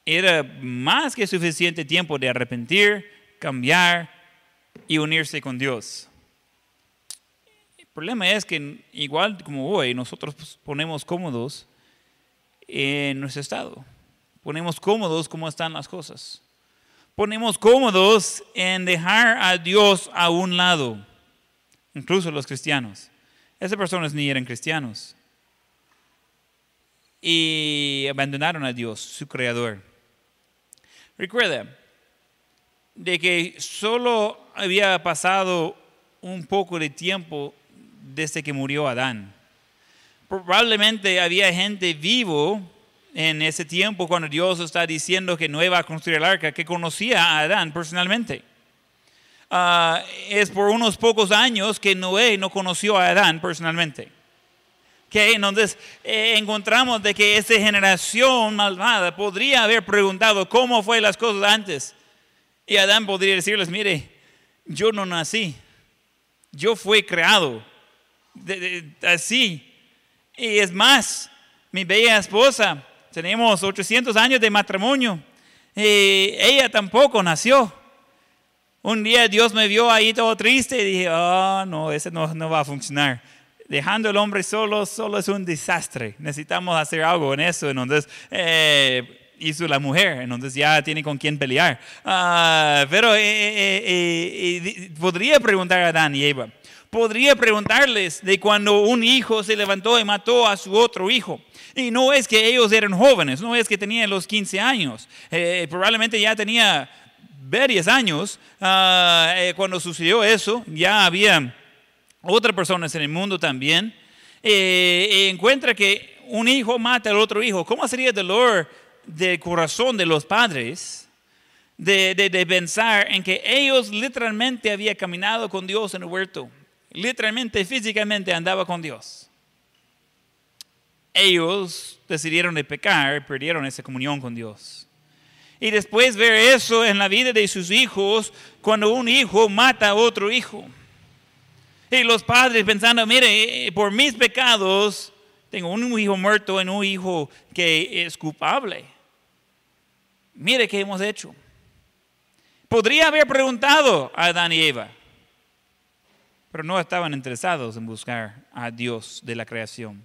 era más que suficiente tiempo de arrepentir, cambiar y unirse con Dios problema es que igual como hoy, nosotros pues, ponemos cómodos en nuestro estado. Ponemos cómodos como están las cosas. Ponemos cómodos en dejar a Dios a un lado, incluso los cristianos. Esas personas ni eran cristianos. Y abandonaron a Dios, su creador. Recuerda de que solo había pasado un poco de tiempo desde que murió Adán. Probablemente había gente vivo en ese tiempo cuando Dios está diciendo que no iba a construir el arca, que conocía a Adán personalmente. Ah, es por unos pocos años que Noé no conoció a Adán personalmente. Que entonces eh, encontramos de que esa generación malvada podría haber preguntado cómo fue las cosas antes. Y Adán podría decirles, mire, yo no nací, yo fui creado así. Y es más, mi bella esposa, tenemos 800 años de matrimonio, y ella tampoco nació. Un día Dios me vio ahí todo triste y dije, oh, no, ese no, no va a funcionar dejando el hombre solo, solo es un desastre. Necesitamos hacer algo en eso. Entonces, eh, hizo la mujer, entonces ya tiene con quién pelear. Ah, pero eh, eh, podría preguntar a Adán y Eva, podría preguntarles de cuando un hijo se levantó y mató a su otro hijo. Y no es que ellos eran jóvenes, no es que tenían los 15 años, probablemente ya tenía varios años ah, cuando sucedió eso, ya había otras personas en el mundo también, eh, encuentra que un hijo mata al otro hijo. ¿Cómo sería el dolor del corazón de los padres de, de, pensar en que ellos literalmente habían caminado con Dios en el huerto? Literalmente, físicamente andaba con Dios. Ellos decidieron de pecar, perdieron esa comunión con Dios. Y después ver eso en la vida de sus hijos, cuando un hijo mata a otro hijo. Y los padres pensando, mire, por mis pecados tengo un hijo muerto y un hijo que es culpable. Mire qué hemos hecho. Podría haber preguntado a Adán y Eva, pero no estaban interesados en buscar a Dios de la creación.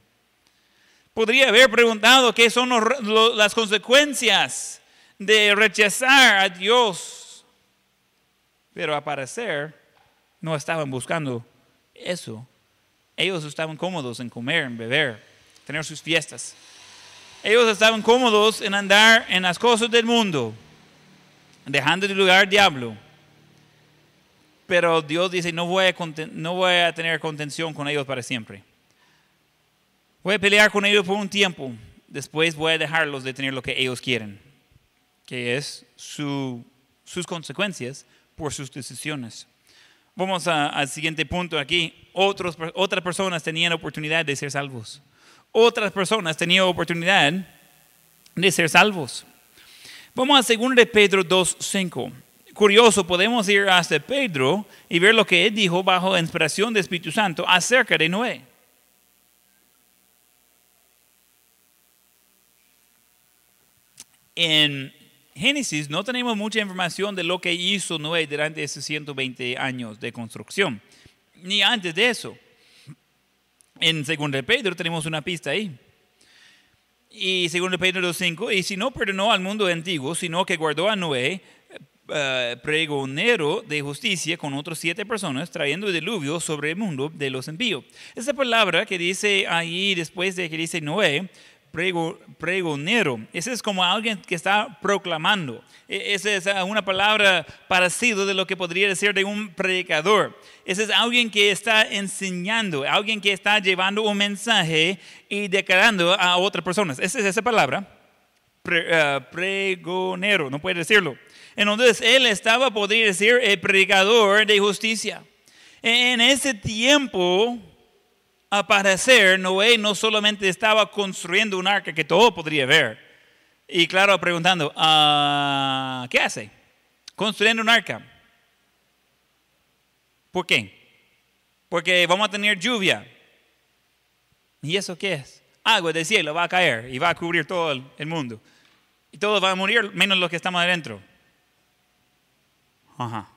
Podría haber preguntado qué son las consecuencias de rechazar a Dios, pero al parecer no estaban buscando eso. Ellos estaban cómodos en comer, en beber, tener sus fiestas. Ellos estaban cómodos en andar en las cosas del mundo, dejando de lugar diablo. Pero Dios dice, no voy, a, no voy a tener contención con ellos para siempre. Voy a pelear con ellos por un tiempo. Después voy a dejarlos de tener lo que ellos quieren, que es sus consecuencias por sus decisiones. Vamos al siguiente punto aquí. Otros, otras personas tenían oportunidad de ser salvos. Otras personas tenían oportunidad de ser salvos. Vamos a 2 de Pedro 2.5. Curioso, podemos ir hasta Pedro y ver lo que él dijo bajo inspiración del Espíritu Santo acerca de Noé. En Génesis no tenemos mucha información de lo que hizo Noé durante esos 120 años de construcción, ni antes de eso. En 2 Pedro tenemos una pista ahí. Y 2 Pedro 2.5, y si no perdonó al mundo antiguo, sino que guardó a Noé, uh, pregonero de justicia con otras siete personas, trayendo diluvio sobre el mundo de los envíos. Esa palabra que dice ahí después de que dice Noé, pregonero. Ese es como alguien que está proclamando. E, esa es una palabra parecida de lo que podría decir de un predicador. Ese es alguien que está enseñando, alguien que está llevando un mensaje y declarando a otras personas. Esa es esa palabra. Eh, pregonero, no puede decirlo. Entonces él estaba, podría decir, el predicador de justicia. En ese tiempo, parecer, Noé no solamente estaba construyendo un arca que todo podría ver, y claro, preguntando, ah, ¿qué hace? Construyendo un arca. ¿Por qué? Porque vamos a tener lluvia. ¿Y eso qué es? Agua del cielo va a caer y va a cubrir todo el, mundo. Y todos van a morir, menos los que estamos adentro. Ajá.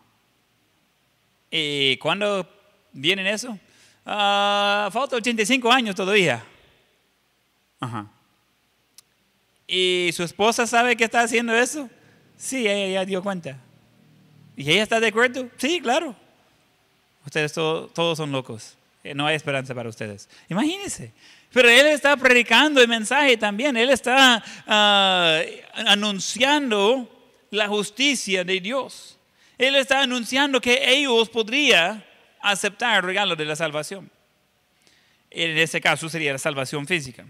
¿Y cuándo viene eso? Uh, falta 85 años todavía. Ajá. ¿Y su esposa sabe que está haciendo eso? Sí, ella ya dio cuenta. ¿Y ella está de acuerdo? Sí, claro. Ustedes todos son locos. Eh, no hay esperanza para ustedes. Imagínense. Pero él está predicando el mensaje también. Él está ah, anunciando la justicia de Dios. Él está anunciando que ellos podrían aceptar el regalo de la salvación. En ese caso sería la salvación física.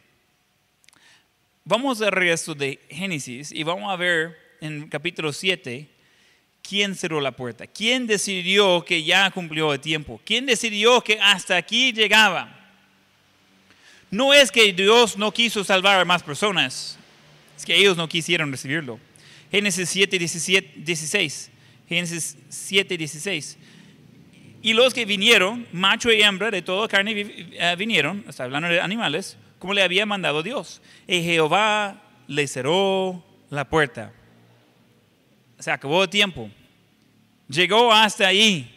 Vamos al resto de Génesis y vamos a ver en capítulo 7 quién cerró la puerta, quién decidió que ya cumplió el tiempo, quién decidió que hasta aquí llegaba. No es que Dios no quiso salvar a más personas, es que ellos no quisieron recibirlo. Génesis 7, 17, 16. Génesis 7, 16. Y los que vinieron, macho y hembra de toda carne eh, vinieron, está hablando de animales, como le había mandado Dios. Y Jehová le cerró la puerta. Se acabó el tiempo. Llegó hasta ahí.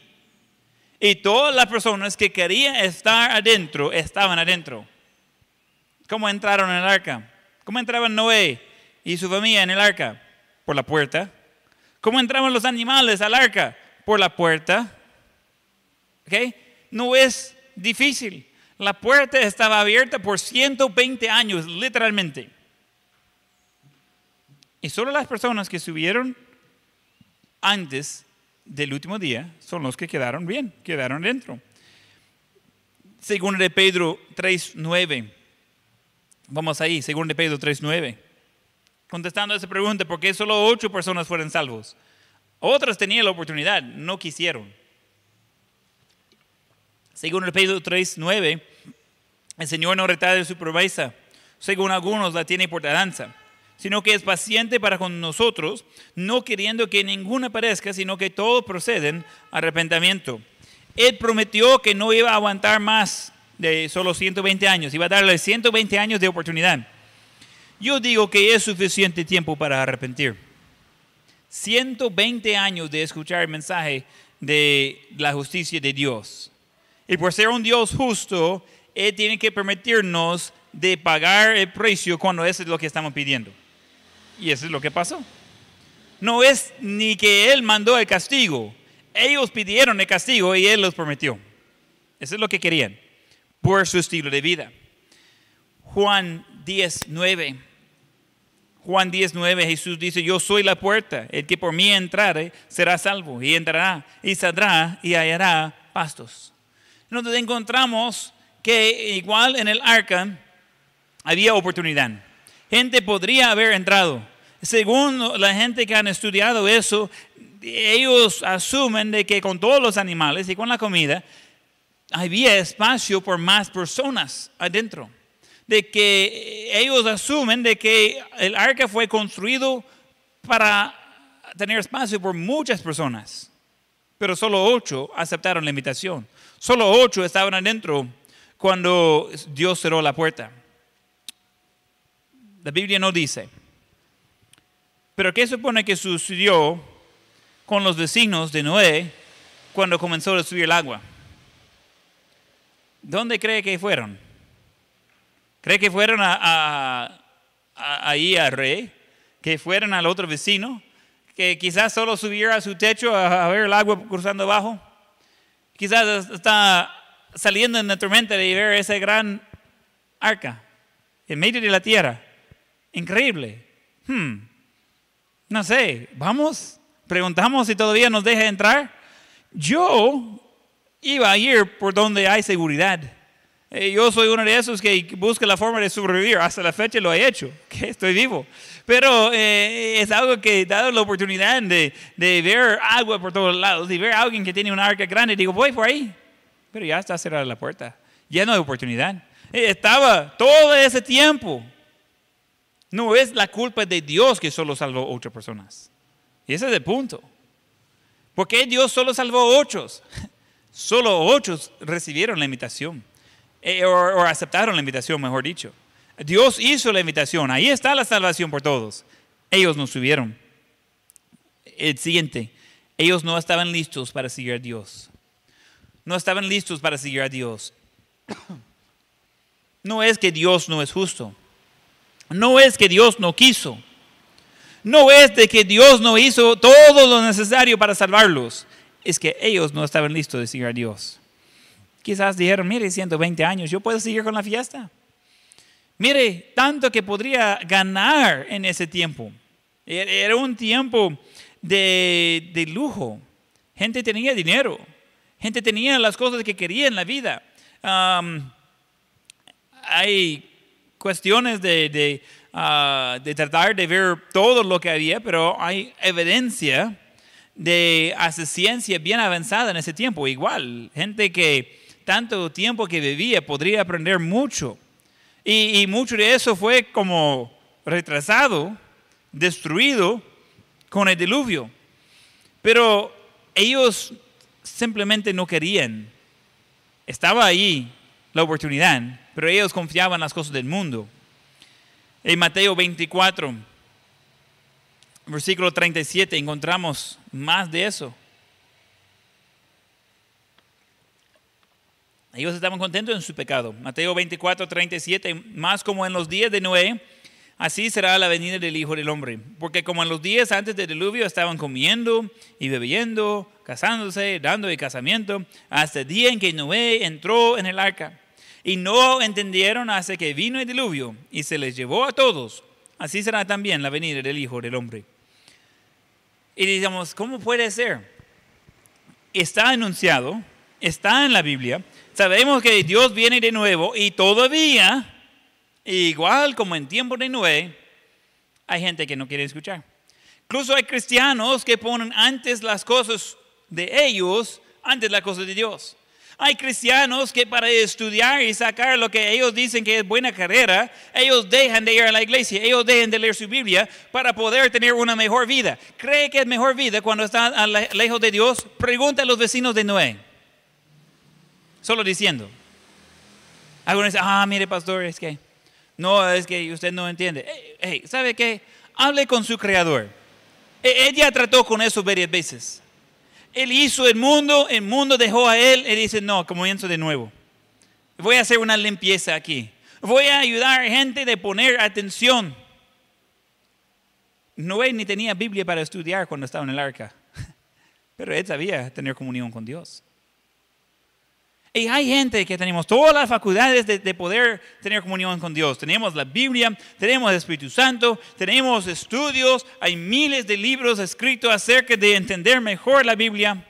Y todas las personas que querían estar adentro estaban adentro. ¿Cómo entraron en el arca? ¿Cómo entraban Noé y su familia en el arca? Por la puerta. ¿Cómo entraban los animales al arca? Por la puerta. ¿Ok? No es difícil. La puerta estaba abierta por 120 años, literalmente. Y solo las personas que subieron antes del último día son los que quedaron bien, quedaron dentro. Según de Pedro 3.9. Vamos ahí, según de Pedro 3.9. Contestando a esa pregunta, ¿por qué solo ocho personas fueron salvos? Otras tenían la oportunidad, no quisieron. Según de Pedro 3.9, el Señor no retarda su promesa, según algunos la tiene por danza sino que es paciente para con nosotros, no queriendo que ninguna perezca, sino que todos proceden a arrepentimiento. Él prometió que no iba a aguantar más de solo 120 años, iba a darle 120 años de oportunidad. Yo digo que es suficiente tiempo para arrepentir. 120 años de escuchar el mensaje de la justicia de Dios. Y por ser un Dios justo, Él tiene que permitirnos de pagar el precio cuando eso es lo que estamos pidiendo. Y eso es lo que pasó. No es ni que Él mandó el castigo. Ellos pidieron el castigo y Él los prometió. Eso es lo que querían, por su estilo de vida. Juan 10, 9. Juan 10, 9, Jesús dice, yo soy la puerta, el que por mí entrare será salvo, y entrará, y saldrá, y hallará pastos. Entonces encontramos que igual en el arca había oportunidad. Gente podría haber entrado. Según la gente que han estudiado eso, ellos asumen de que con todos los animales y con la comida había espacio por más personas adentro. De que ellos asumen de que el arca fue construido para tener espacio por muchas personas. Pero solo ocho aceptaron la invitación. Solo ocho estaban adentro cuando Dios cerró la puerta. La Biblia no dice. Pero ¿qué supone que sucedió con los vecinos de Noé cuando comenzó a subir el agua? ¿Dónde cree que fueron? ¿Cree que fueron a, ahí a Rey? ¿Que fueron al otro vecino? ¿Que quizás solo subiera a su techo a, ver el agua cruzando abajo? Quizás está saliendo en la tormenta de ver ese gran arca en medio de la tierra. Increíble. Hmm. No sé, vamos, preguntamos si todavía nos deja entrar. Yo iba a ir por donde hay seguridad. Eh, yo soy uno de esos que busca la forma de sobrevivir. Hasta la fecha lo he hecho, que estoy vivo. Pero eh, es algo que, dado la oportunidad de, de, ver agua por todos lados, de ver a alguien que tiene una arca grande, digo, voy por ahí. Pero ya está cerrada la puerta. Ya no hay oportunidad. Eh, estaba todo ese tiempo no es la culpa de Dios que solo salvó ocho personas. Y ese es el punto. ¿Por qué Dios solo salvó ocho? Solo ocho recibieron la invitación. Eh, o, aceptaron la invitación, mejor dicho. Dios hizo la invitación. Ahí está la salvación por todos. Ellos no subieron. El siguiente. Ellos no estaban listos para seguir a Dios. No estaban listos para seguir a Dios. No es que Dios no es justo. No es que Dios no quiso. No es de que Dios no hizo todo lo necesario para salvarlos. Es que ellos no estaban listos de seguir a Dios. Quizás dijeron, mire, 120 años, yo puedo seguir con la fiesta. Mire, tanto que podría ganar en ese tiempo. E-, era un tiempo de, lujo. Gente tenía dinero. Gente tenía las cosas que quería en la vida. hay cuestiones de, ah, de, tratar de ver todo lo que había, pero hay evidencia de hace ciencia bien avanzada en ese tiempo. Igual, gente que tanto tiempo que vivía podría aprender mucho. Y, mucho de eso fue como retrasado, destruido con el diluvio. Pero ellos simplemente no querían. Estaba ahí la oportunidad, pero ellos confiaban en las cosas del mundo. En Mateo 24, versículo 37, encontramos más de eso. Ellos estaban contentos en su pecado. Mateo 24, 37, más como en los días de Noé, así será la venida del Hijo del Hombre. Porque como en los días antes del diluvio estaban comiendo y bebiendo, casándose, dando de casamiento, hasta el día en que Noé entró en el arca. Y no entendieron hasta que vino el diluvio y se les llevó a todos. Así será también la venida del Hijo del Hombre. Y digamos, ¿cómo puede ser? Está anunciado, está en la Biblia, sabemos que Dios viene de nuevo y todavía, igual como en tiempo de Noé, hay gente que no quiere escuchar. Incluso hay cristianos que ponen antes las cosas de ellos, antes las cosas de Dios. Hay cristianos que para estudiar y sacar lo que ellos dicen que es buena carrera, ellos dejan de ir a la iglesia, ellos dejan de leer su Biblia para poder tener una mejor vida. ¿Cree que es mejor vida cuando está lejos de Dios? Pregunta a los vecinos de Noé. Solo diciendo. Algunos dicen, ah, mire pastor, es que, no, es que usted no entiende. ¿Sabe qué? Hable con su creador. Ella trató con eso varias veces. Él hizo el mundo, el mundo dejó a él, él dice, no, comienzo de nuevo. Voy a hacer una limpieza aquí. Voy a ayudar a gente de poner atención. Noé ni tenía Biblia para estudiar cuando estaba en el arca, pero él sabía tener comunión con Dios. Y hay gente que tenemos todas las facultades de, de, poder tener comunión con Dios. Tenemos la Biblia, tenemos el Espíritu Santo, tenemos estudios, hay miles de libros escritos acerca de entender mejor la Biblia.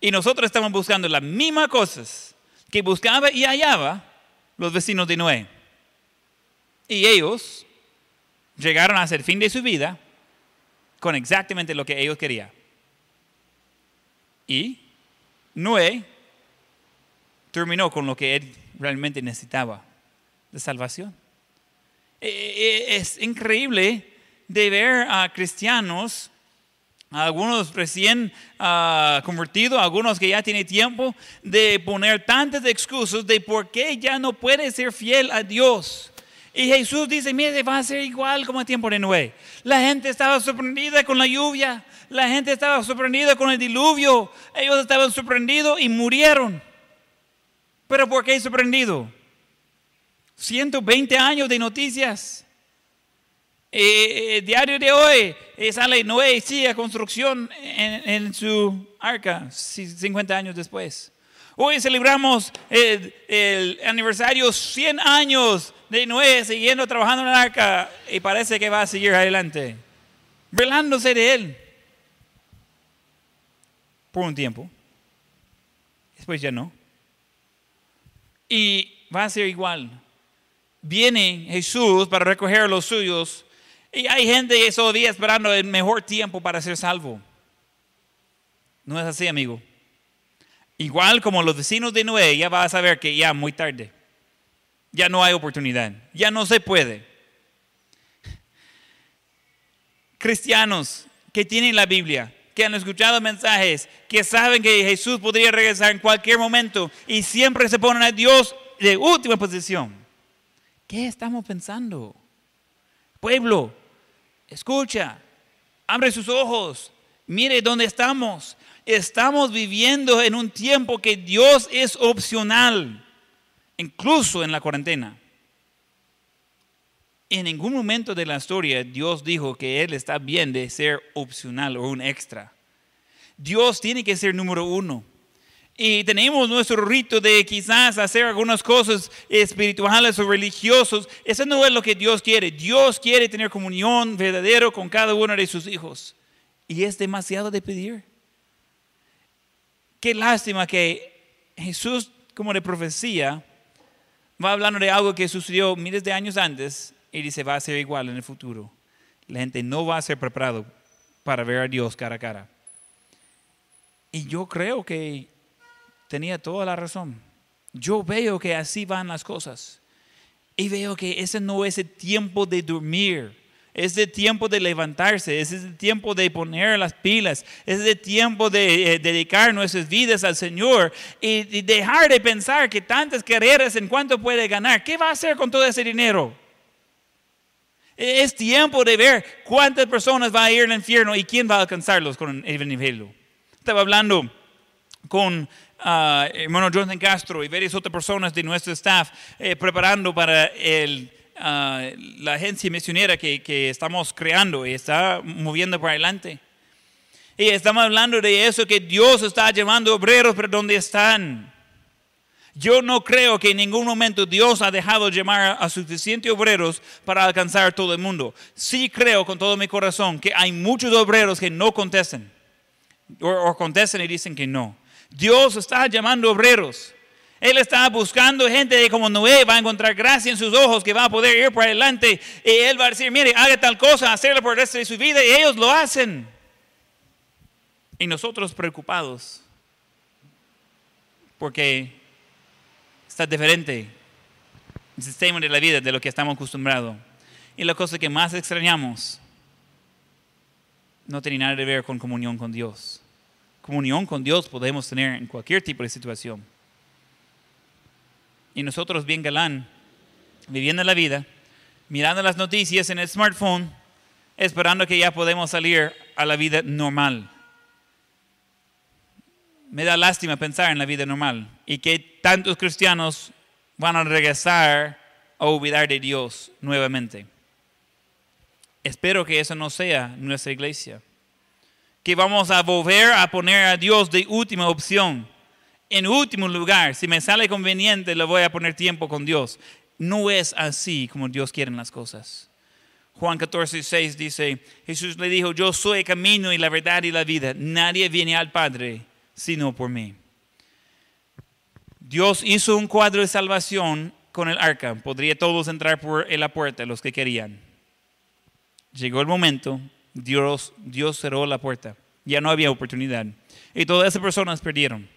Y nosotros estamos buscando las mismas cosas que buscaba y hallaba los vecinos de Noé. Y ellos llegaron a ser fin de su vida con exactamente lo que ellos querían. Y Noé terminó con lo que él realmente necesitaba, de salvación. E, e, es increíble de ver a cristianos, algunos recién uh, convertidos, algunos que ya tienen tiempo, de poner tantas excusas de por qué ya no puede ser fiel a Dios. Y Jesús dice, mire, va a ser igual como el tiempo de Noé. La gente estaba sorprendida con la lluvia, la gente estaba sorprendida con el diluvio, ellos estaban sorprendidos y murieron. Pero ¿por qué sorprendido? 120 años de noticias. Eh, eh, diario de hoy eh, sale Noé sigue construcción en, su arca 50 años después. Hoy celebramos el, el, aniversario 100 años de Noé siguiendo trabajando en el arca y parece que va a seguir adelante, velándose de él por un tiempo. Después ya no. Y va a ser igual. Viene Jesús para recoger a los suyos y hay gente esos días esperando el mejor tiempo para ser salvo. No es así, amigo. Igual como los vecinos de Noé, ya va a saber que ya muy tarde. Ya no hay oportunidad. Ya no se puede. Cristianos que tienen la Biblia, que han escuchado mensajes, que saben que Jesús podría regresar en cualquier momento y siempre se ponen a Dios de última posición. ¿Qué estamos pensando? Pueblo, escucha, abre sus ojos, mire dónde estamos. Estamos viviendo en un tiempo que Dios es opcional, incluso en la cuarentena. En ningún momento de la historia Dios dijo que Él está bien de ser opcional o un extra. Dios tiene que ser número uno. Y tenemos nuestro rito de quizás hacer algunas cosas espirituales o religiosos. Eso no es lo que Dios quiere. Dios quiere tener comunión verdadero con cada uno de sus hijos. Y es demasiado de pedir. Qué lástima que Jesús, como de profecía, va hablando de algo que sucedió miles de años antes y dice, va a ser igual en el futuro. La gente no va a ser preparado para ver a Dios cara a cara. Y yo creo que tenía toda la razón. Yo veo que así van las cosas. Y veo que ese no es el tiempo de dormir. Es el tiempo de levantarse, es el tiempo de poner las pilas, es el tiempo de eh, dedicar nuestras vidas al Señor y, y dejar de pensar que tantas carreras en cuánto puede ganar. ¿Qué va a hacer con todo ese dinero? Es tiempo de ver cuántas personas van a ir al infierno y quién va a alcanzarlos con el Evangelio. Estaba hablando con ah, hermano Jonathan Castro y varias otras personas de nuestro staff eh, preparando para el, ah, la agencia misionera que, que estamos creando y está moviendo para adelante. Y estamos hablando de eso que Dios está llevando obreros para donde están. Yo no creo que en ningún momento Dios ha dejado llamar a suficientes obreros para alcanzar todo el mundo. Sí creo con todo mi corazón que hay muchos obreros que no contestan. O, contestan y dicen que no. Dios está llamando obreros. Él está buscando gente como Noé, va a encontrar gracia en sus ojos, que va a poder ir por adelante. Y él va a decir, mire, haga tal cosa, hacerlo por el resto de su vida. Y ellos lo hacen. Y nosotros preocupados. Porque está diferente el sistema de la vida de lo que estamos acostumbrados. Y la cosa que más extrañamos no tiene nada que ver con comunión con Dios. Comunión con Dios podemos tener en cualquier tipo de situación. Y nosotros bien galán, viviendo la vida, mirando las noticias en el smartphone, esperando que ya podemos salir a la vida normal. Me da lástima pensar en la vida normal y que tantos cristianos van a regresar a olvidar de Dios nuevamente. Espero que eso no sea nuestra iglesia. Que vamos a volver a poner a Dios de última opción. En último lugar, si me sale conveniente, le voy a poner tiempo con Dios. No es así como Dios quiere las cosas. Juan 14, 6 dice, Jesús le dijo, yo soy el camino y la verdad y la vida. Nadie viene al Padre sino por mí. Dios hizo un cuadro de salvación con el arca. Podría todos entrar por la puerta, los que querían. Llegó el momento, Dios, Dios cerró la puerta. Ya no había oportunidad. Y todas esas personas perdieron.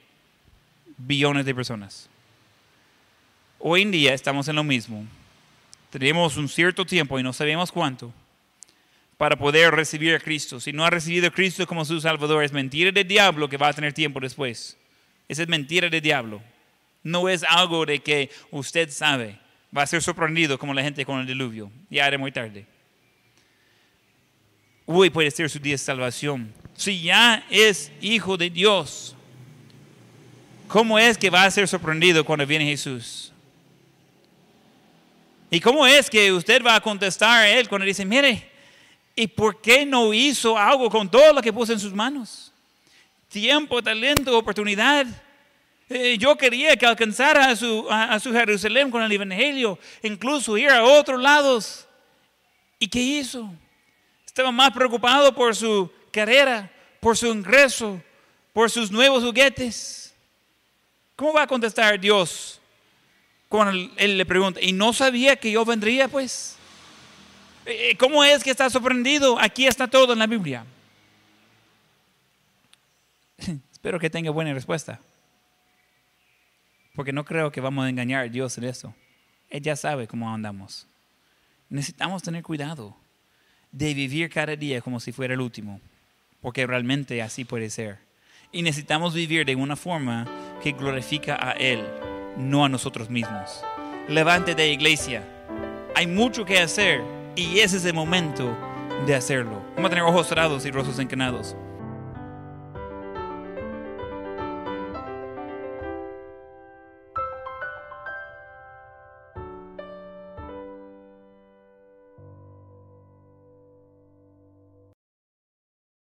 Billones de personas. Hoy en día estamos en lo mismo. Tenemos un cierto tiempo y no sabemos cuánto para poder recibir a Cristo. Si no ha recibido a Cristo como su Salvador, es mentira del diablo que va a tener tiempo después. Esa es mentira del diablo. No es algo de que usted sabe. Va a ser sorprendido como la gente con el diluvio. Ya era muy tarde. Hoy puede ser su día de salvación. Si ya es hijo de Dios, ¿cómo es que va a ser sorprendido cuando viene Jesús? ¿Y cómo es que usted va a contestar a él cuando dice, mire, ¿y por qué no hizo algo con todo lo que puso en sus manos? Tiempo, talento, oportunidad. Eh, yo quería que alcanzara a su, a, a su Jerusalén con el Evangelio, incluso ir a otros lados. ¿Y qué hizo? Estaba más preocupado por su carrera, por su ingreso, por sus nuevos juguetes. ¿Cómo va a contestar Dios cuando él le pregunta? ¿Y no sabía que yo vendría, pues? ¿Cómo es que está sorprendido? Aquí está todo en la Biblia. Espero que tenga buena respuesta. Porque no creo que vamos a engañar a Dios en eso. Él ya sabe cómo andamos. Necesitamos tener cuidado de vivir cada día como si fuera el último. Porque realmente así puede ser. Y necesitamos vivir de una forma que glorifica a Él, no a nosotros mismos. Levante de iglesia. Hay mucho que hacer y ese es el momento de hacerlo. Vamos a tener ojos cerrados y rostros encanados.